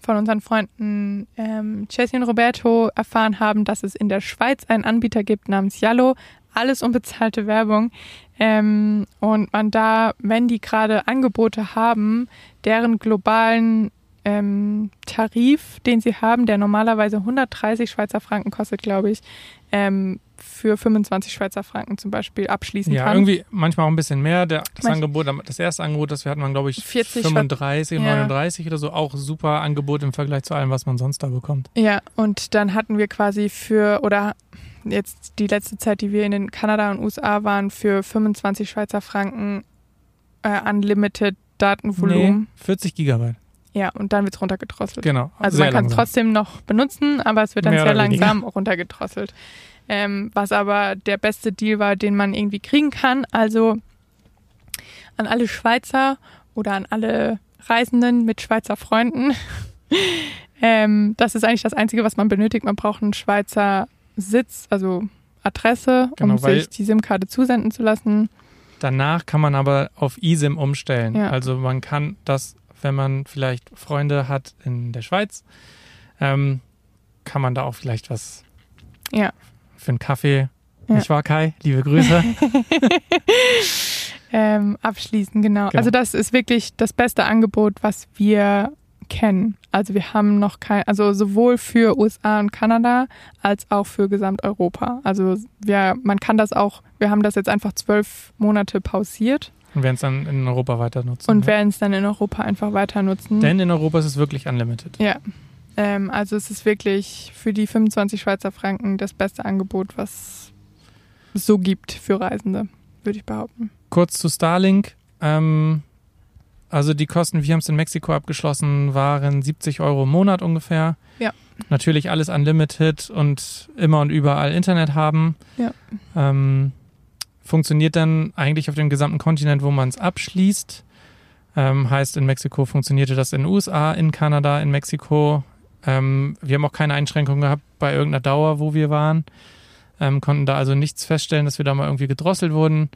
von unseren Freunden ähm, Jesse und Roberto erfahren haben, dass es in der Schweiz einen Anbieter gibt namens Yallo. Alles unbezahlte Werbung, ähm, und man da, wenn die gerade Angebote haben, deren globalen ähm, Tarif, den sie haben, der normalerweise 130 Schweizer Franken kostet, glaube ich, ähm, für 25 Schweizer Franken zum Beispiel abschließen ja, kann. Ja, irgendwie manchmal auch ein bisschen mehr. Der, das Manch Angebot, das erste Angebot, das wir hatten, waren glaube ich 40 35, ja. 39 oder so, auch super Angebot im Vergleich zu allem, was man sonst da bekommt. Ja, und dann hatten wir quasi für, oder jetzt die letzte Zeit, die wir in den Kanada und USA waren, für 25 Schweizer Franken äh, Unlimited Datenvolumen. Nee, 40 Gigabyte. Ja, und dann wird es runtergedrosselt. Genau. Also man kann es trotzdem noch benutzen, aber es wird dann Mehr sehr langsam runtergedrosselt. Ähm, was aber der beste Deal war, den man irgendwie kriegen kann. Also an alle Schweizer oder an alle Reisenden mit Schweizer Freunden. ähm, das ist eigentlich das Einzige, was man benötigt. Man braucht einen Schweizer Sitz, also Adresse, genau, um sich die SIM-Karte zusenden zu lassen. Danach kann man aber auf eSIM umstellen. Ja. Also man kann das, wenn man vielleicht Freunde hat in der Schweiz, ähm, kann man da auch vielleicht was ja. für einen Kaffee. Ja. Nicht wahr, Kai? Liebe Grüße. ähm, abschließen, genau. genau. Also das ist wirklich das beste Angebot, was wir kennen. Also wir haben noch kein, also sowohl für USA und Kanada als auch für Gesamteuropa. Also wir, man kann das auch, wir haben das jetzt einfach zwölf Monate pausiert. Und werden es dann in Europa weiter nutzen. Und ja. werden es dann in Europa einfach weiter nutzen. Denn in Europa ist es wirklich unlimited. Ja. Ähm, also es ist wirklich für die 25 Schweizer Franken das beste Angebot, was es so gibt für Reisende, würde ich behaupten. Kurz zu Starlink. Ähm, also die Kosten, wir haben es in Mexiko abgeschlossen, waren 70 Euro im Monat ungefähr. Ja. Natürlich alles unlimited und immer und überall Internet haben. Ja. Ähm, funktioniert dann eigentlich auf dem gesamten Kontinent, wo man es abschließt. Ähm, heißt, in Mexiko funktionierte das in den USA, in Kanada, in Mexiko. Ähm, wir haben auch keine Einschränkungen gehabt bei irgendeiner Dauer, wo wir waren. Ähm, konnten da also nichts feststellen, dass wir da mal irgendwie gedrosselt wurden.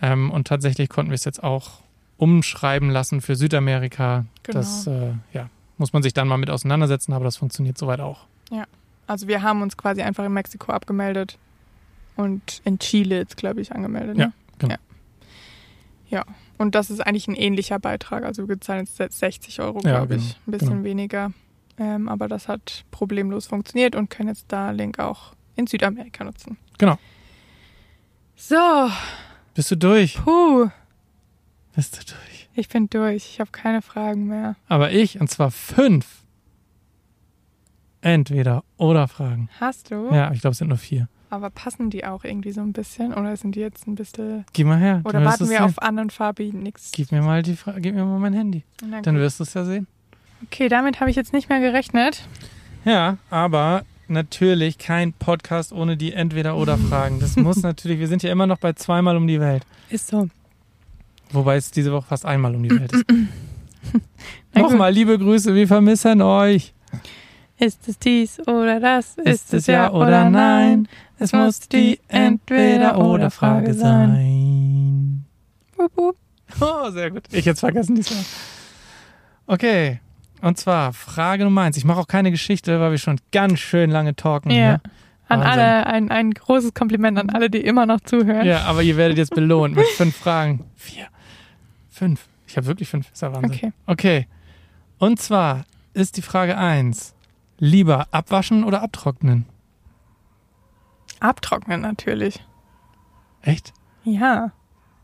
Ähm, und tatsächlich konnten wir es jetzt auch umschreiben lassen für Südamerika. Genau. Das äh, ja, muss man sich dann mal mit auseinandersetzen, aber das funktioniert soweit auch. Also wir haben uns quasi einfach in Mexiko abgemeldet und in Chile jetzt, glaube ich, angemeldet. Ne? Ja, genau. Ja. ja, und das ist eigentlich ein ähnlicher Beitrag. Also wir zahlen jetzt 60 Euro, Ja, glaube genau, ich. Ein bisschen genau. weniger. Ähm, aber das hat problemlos funktioniert und können jetzt Starlink auch in Südamerika nutzen. Genau. So, Bist du durch? puh, Bist du durch? ich bin durch. Ich habe keine Fragen mehr. Aber ich, und zwar fünf. Entweder oder Fragen. Hast du? Ja, ich glaube, es sind nur vier. Aber passen die auch irgendwie so ein bisschen? Oder sind die jetzt ein bisschen. Gib mal her. Oder warten wir auf An und Fabi nichts? Gib mir mal die Fra gib mir mal mein Handy. Na Dann gut. wirst du es ja sehen. Okay, damit habe ich jetzt nicht mehr gerechnet. Ja, aber natürlich kein Podcast ohne die Entweder-Oder-Fragen. Das muss natürlich, wir sind ja immer noch bei zweimal um die Welt. Ist so. Wobei es diese Woche fast einmal um die Welt ist. Nochmal liebe Grüße, wir vermissen euch. Ist es dies oder das? Ist es ja oder nein? Es muss die Entweder-Oder-Frage sein. Wup, wup. Oh, sehr gut. Ich jetzt vergessen diesmal. Okay. Und zwar Frage Nummer eins. Ich mache auch keine Geschichte, weil wir schon ganz schön lange talken. Ja. hier. An Wahnsinn. alle, ein, ein großes Kompliment an alle, die immer noch zuhören. Ja, aber ihr werdet jetzt belohnt mit fünf Fragen. Vier. Fünf. Ich habe wirklich fünf. Ist ja Wahnsinn. Okay. Okay. Und zwar ist die Frage eins. Lieber abwaschen oder abtrocknen? Abtrocknen natürlich. Echt? Ja.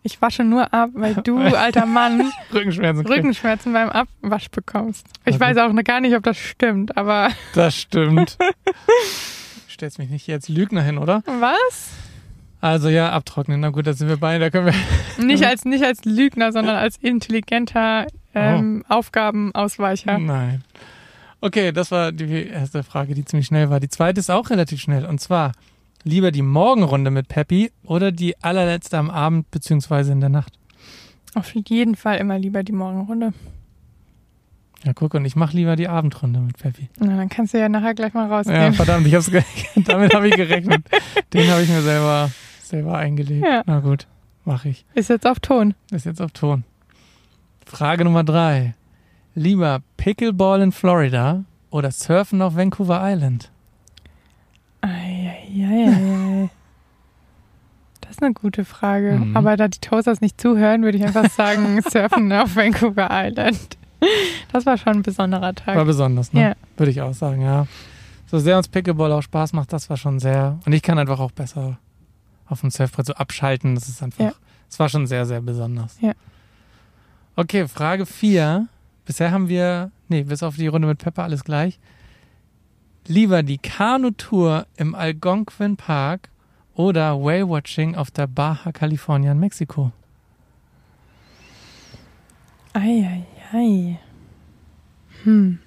Ich wasche nur ab, weil du, alter Mann, Rückenschmerzen. Rückenschmerzen beim Abwasch bekommst. Ich Okay. weiß auch noch gar nicht, ob das stimmt, aber Das stimmt. Stellst mich nicht als Lügner hin, oder? was? Also ja, abtrocknen. Na gut, da sind wir beide. Da können wir. Nicht als, nicht als Lügner, sondern als intelligenter ähm, Aufgabenausweicher. Nein. Okay, das war die erste Frage, die ziemlich schnell war. Die zweite ist auch relativ schnell. Und zwar lieber die Morgenrunde mit Peppi oder die allerletzte am Abend beziehungsweise in der Nacht. Auf jeden Fall immer lieber die Morgenrunde. Ja, guck, und ich mache lieber die Abendrunde mit Peppi. Na, dann kannst du ja nachher gleich mal Ja, rausgehen. verdammt, ich hab's damit habe ich gerechnet. Den habe ich mir selber, selber eingelegt. Ja. Na gut, mache ich. Ist jetzt auf Ton. Ist jetzt auf Ton. Frage Nummer drei. Lieber Pickleball in Florida oder Surfen auf Vancouver Island? Eieieiei. Das ist eine gute Frage. Mhm. Aber da die Toasters nicht zuhören, würde ich einfach sagen, surfen auf Vancouver Island. Das war schon ein besonderer Tag. War besonders, ne? Ja. Würde ich auch sagen, ja. So sehr uns Pickleball auch Spaß macht, das war schon sehr. Und ich kann einfach auch besser auf dem Surfbrett so abschalten. Das ist einfach. Ja. Es war schon sehr, sehr besonders. Ja. Okay, Frage 4. Bisher haben wir, nee, bis auf die Runde mit Pepper alles gleich. Lieber die Kanutour im Algonquin Park oder Whale-Watching auf der Baja California in Mexiko? Eieiei. Hm.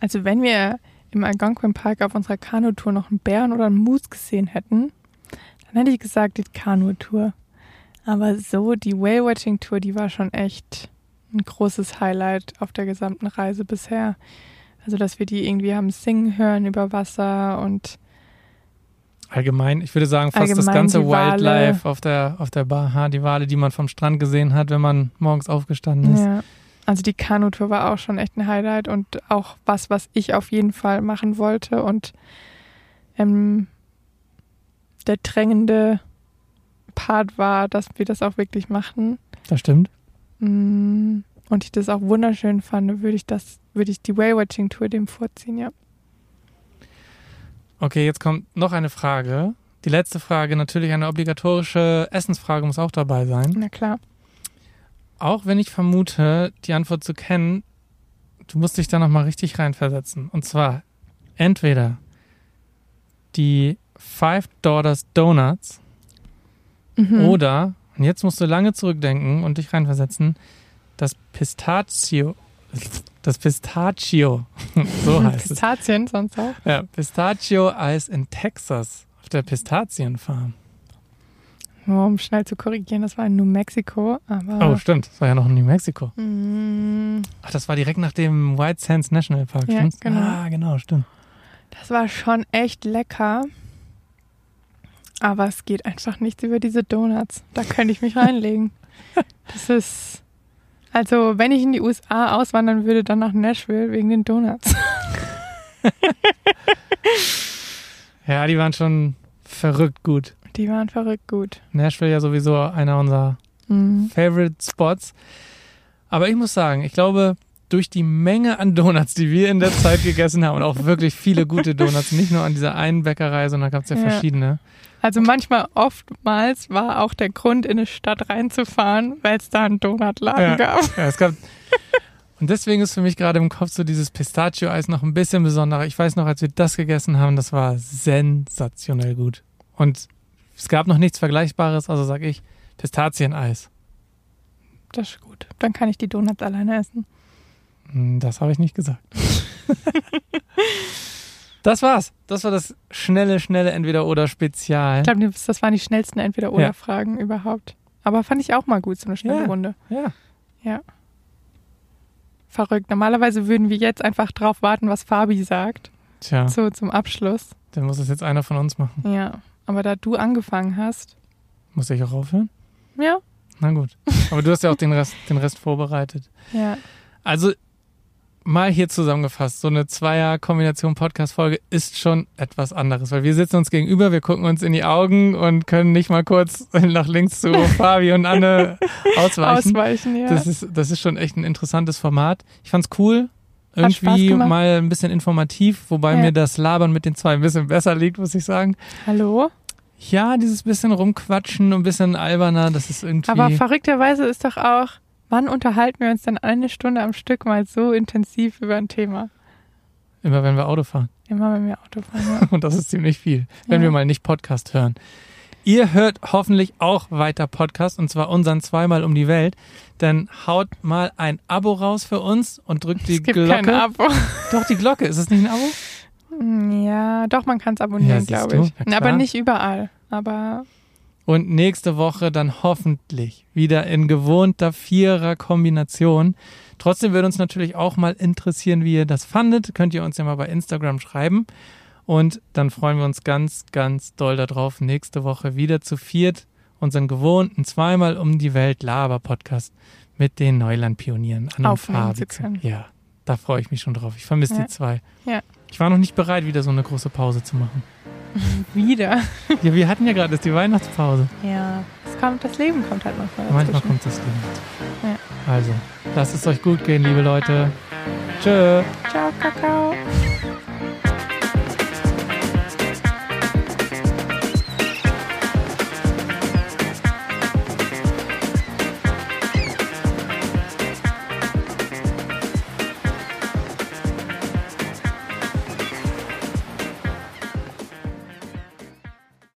Also wenn wir im Algonquin Park auf unserer Kanutour noch einen Bären oder einen Moose gesehen hätten, dann hätte ich gesagt, die Kanutour. Aber so, die Whale-Watching-Tour, die war schon echt ein großes Highlight auf der gesamten Reise bisher. Also, dass wir die irgendwie haben singen hören über Wasser und Allgemein, ich würde sagen, fast das ganze. Wildlife auf der, auf der Baja, die Wale, die man vom Strand gesehen hat, wenn man morgens aufgestanden ist. Ja. Also die Kanutour war auch schon echt ein Highlight und auch was, was ich auf jeden Fall machen wollte. Und ähm, der drängende Part war, dass wir das auch wirklich machen. Das stimmt. Mm, und ich das auch wunderschön fand, würde ich das, würde ich die Whale-Watching-Tour dem vorziehen, ja. Okay, jetzt kommt noch eine Frage. Die letzte Frage, natürlich eine obligatorische Essensfrage muss auch dabei sein. Na klar. Auch wenn ich vermute, die Antwort zu kennen, du musst dich da nochmal richtig reinversetzen. Und zwar entweder die Five Daughters Donuts Mhm. oder, und jetzt musst du lange zurückdenken und dich reinversetzen, das Pistachio. Das Pistachio. so heißt es. Pistazien sonst auch. Ja, Pistachio-Eis in Texas auf der Pistazienfarm. Nur um schnell zu korrigieren, das war in New Mexico, aber. Oh, stimmt. Das war ja noch in New Mexico. Mm, Ach, das war direkt nach dem White Sands National Park, Ja, stimmt's? genau. Ah, genau, stimmt. Das war schon echt lecker. Aber es geht einfach nichts über diese Donuts. Da könnte ich mich reinlegen. Das ist. Also, wenn ich in die USA auswandern würde, dann nach Nashville wegen den Donuts. Ja, die waren schon verrückt gut. Die waren verrückt gut. Nashville ja sowieso einer unserer Mhm. Favorite Spots. Aber ich muss sagen, ich glaube, durch die Menge an Donuts, die wir in der Zeit gegessen haben und auch wirklich viele gute Donuts, nicht nur an dieser einen Bäckerei, sondern gab es ja, Ja. verschiedene. Also manchmal, oftmals war auch der Grund, in eine Stadt reinzufahren, weil es da einen Donutladen Ja. gab. Ja, es gab. Und deswegen ist für mich gerade im Kopf so dieses Pistachio-Eis noch ein bisschen besonderer. Ich weiß noch, als wir das gegessen haben, das war sensationell gut. Und es gab noch nichts Vergleichbares, also sag ich Pistazieneis. Das ist gut. Dann kann ich die Donuts alleine essen. Hm, Das habe ich nicht gesagt. das war's. Das war das schnelle, schnelle Entweder-Oder-Spezial. Ich glaube, das waren die schnellsten Entweder-Oder-Fragen überhaupt. Aber fand ich auch mal gut, so eine schnelle Ja. Runde. Ja. Verrückt. Normalerweise würden wir jetzt einfach drauf warten, was Fabi sagt. Tja, So zum Abschluss. dann muss es jetzt einer von uns machen. Ja. Aber da du angefangen hast. Muss ich auch aufhören? Ja. Na gut. Aber du hast ja auch den Rest, den Rest vorbereitet. Ja. Also mal hier zusammengefasst, so eine Zweier-Kombination Podcast-Folge ist schon etwas anderes, weil wir sitzen uns gegenüber, wir gucken uns in die Augen und können nicht mal kurz nach links zu Fabi und Anne ausweichen. Ausweichen, ja. Das ist, das ist schon echt ein interessantes Format. Ich fand's cool. Hat Irgendwie mal ein bisschen informativ, wobei Ja. mir das Labern mit den zwei ein bisschen besser liegt, muss ich sagen. Hallo? Ja, dieses bisschen rumquatschen und ein bisschen alberner, das ist irgendwie. Aber verrückterweise ist doch auch, wann unterhalten wir uns denn eine Stunde am Stück mal so intensiv über ein Thema? immer wenn wir Auto fahren. Immer wenn wir Auto fahren. Ja. Und das ist ziemlich viel, wenn Ja. wir mal nicht Podcast hören. Ihr hört hoffentlich auch weiter Podcast und zwar unseren zweimal um die Welt. Dann haut mal ein Abo raus für uns und drückt die es gibt Glocke. kein Abo. Doch, die Glocke. Ist es nicht ein Abo? Ja, doch, man kann es Ja, abonnieren, siehst glaube ich. Aber nicht überall. Aber Und nächste Woche dann hoffentlich wieder in gewohnter Vierer-Kombination. Trotzdem würde uns natürlich auch mal interessieren, wie ihr das fandet. Könnt ihr uns ja mal bei Instagram schreiben. Und dann freuen wir uns ganz, ganz doll darauf, nächste Woche wieder zu viert unseren gewohnten zweimal um die Welt Laber-Podcast mit den Neuland-Pionieren an und Fabi. Ja, da freue ich mich schon drauf. Ich vermisse Ja. die zwei. Ja. Ich war noch nicht bereit, wieder so eine große Pause zu machen. wieder. Ja, wir hatten ja gerade erst die Weihnachtspause. Ja, es kommt, das Leben kommt halt manchmal Manchmal dazwischen. kommt das Leben. Also, lasst es euch gut gehen, liebe Leute. Tschö. Ciao, Kakao.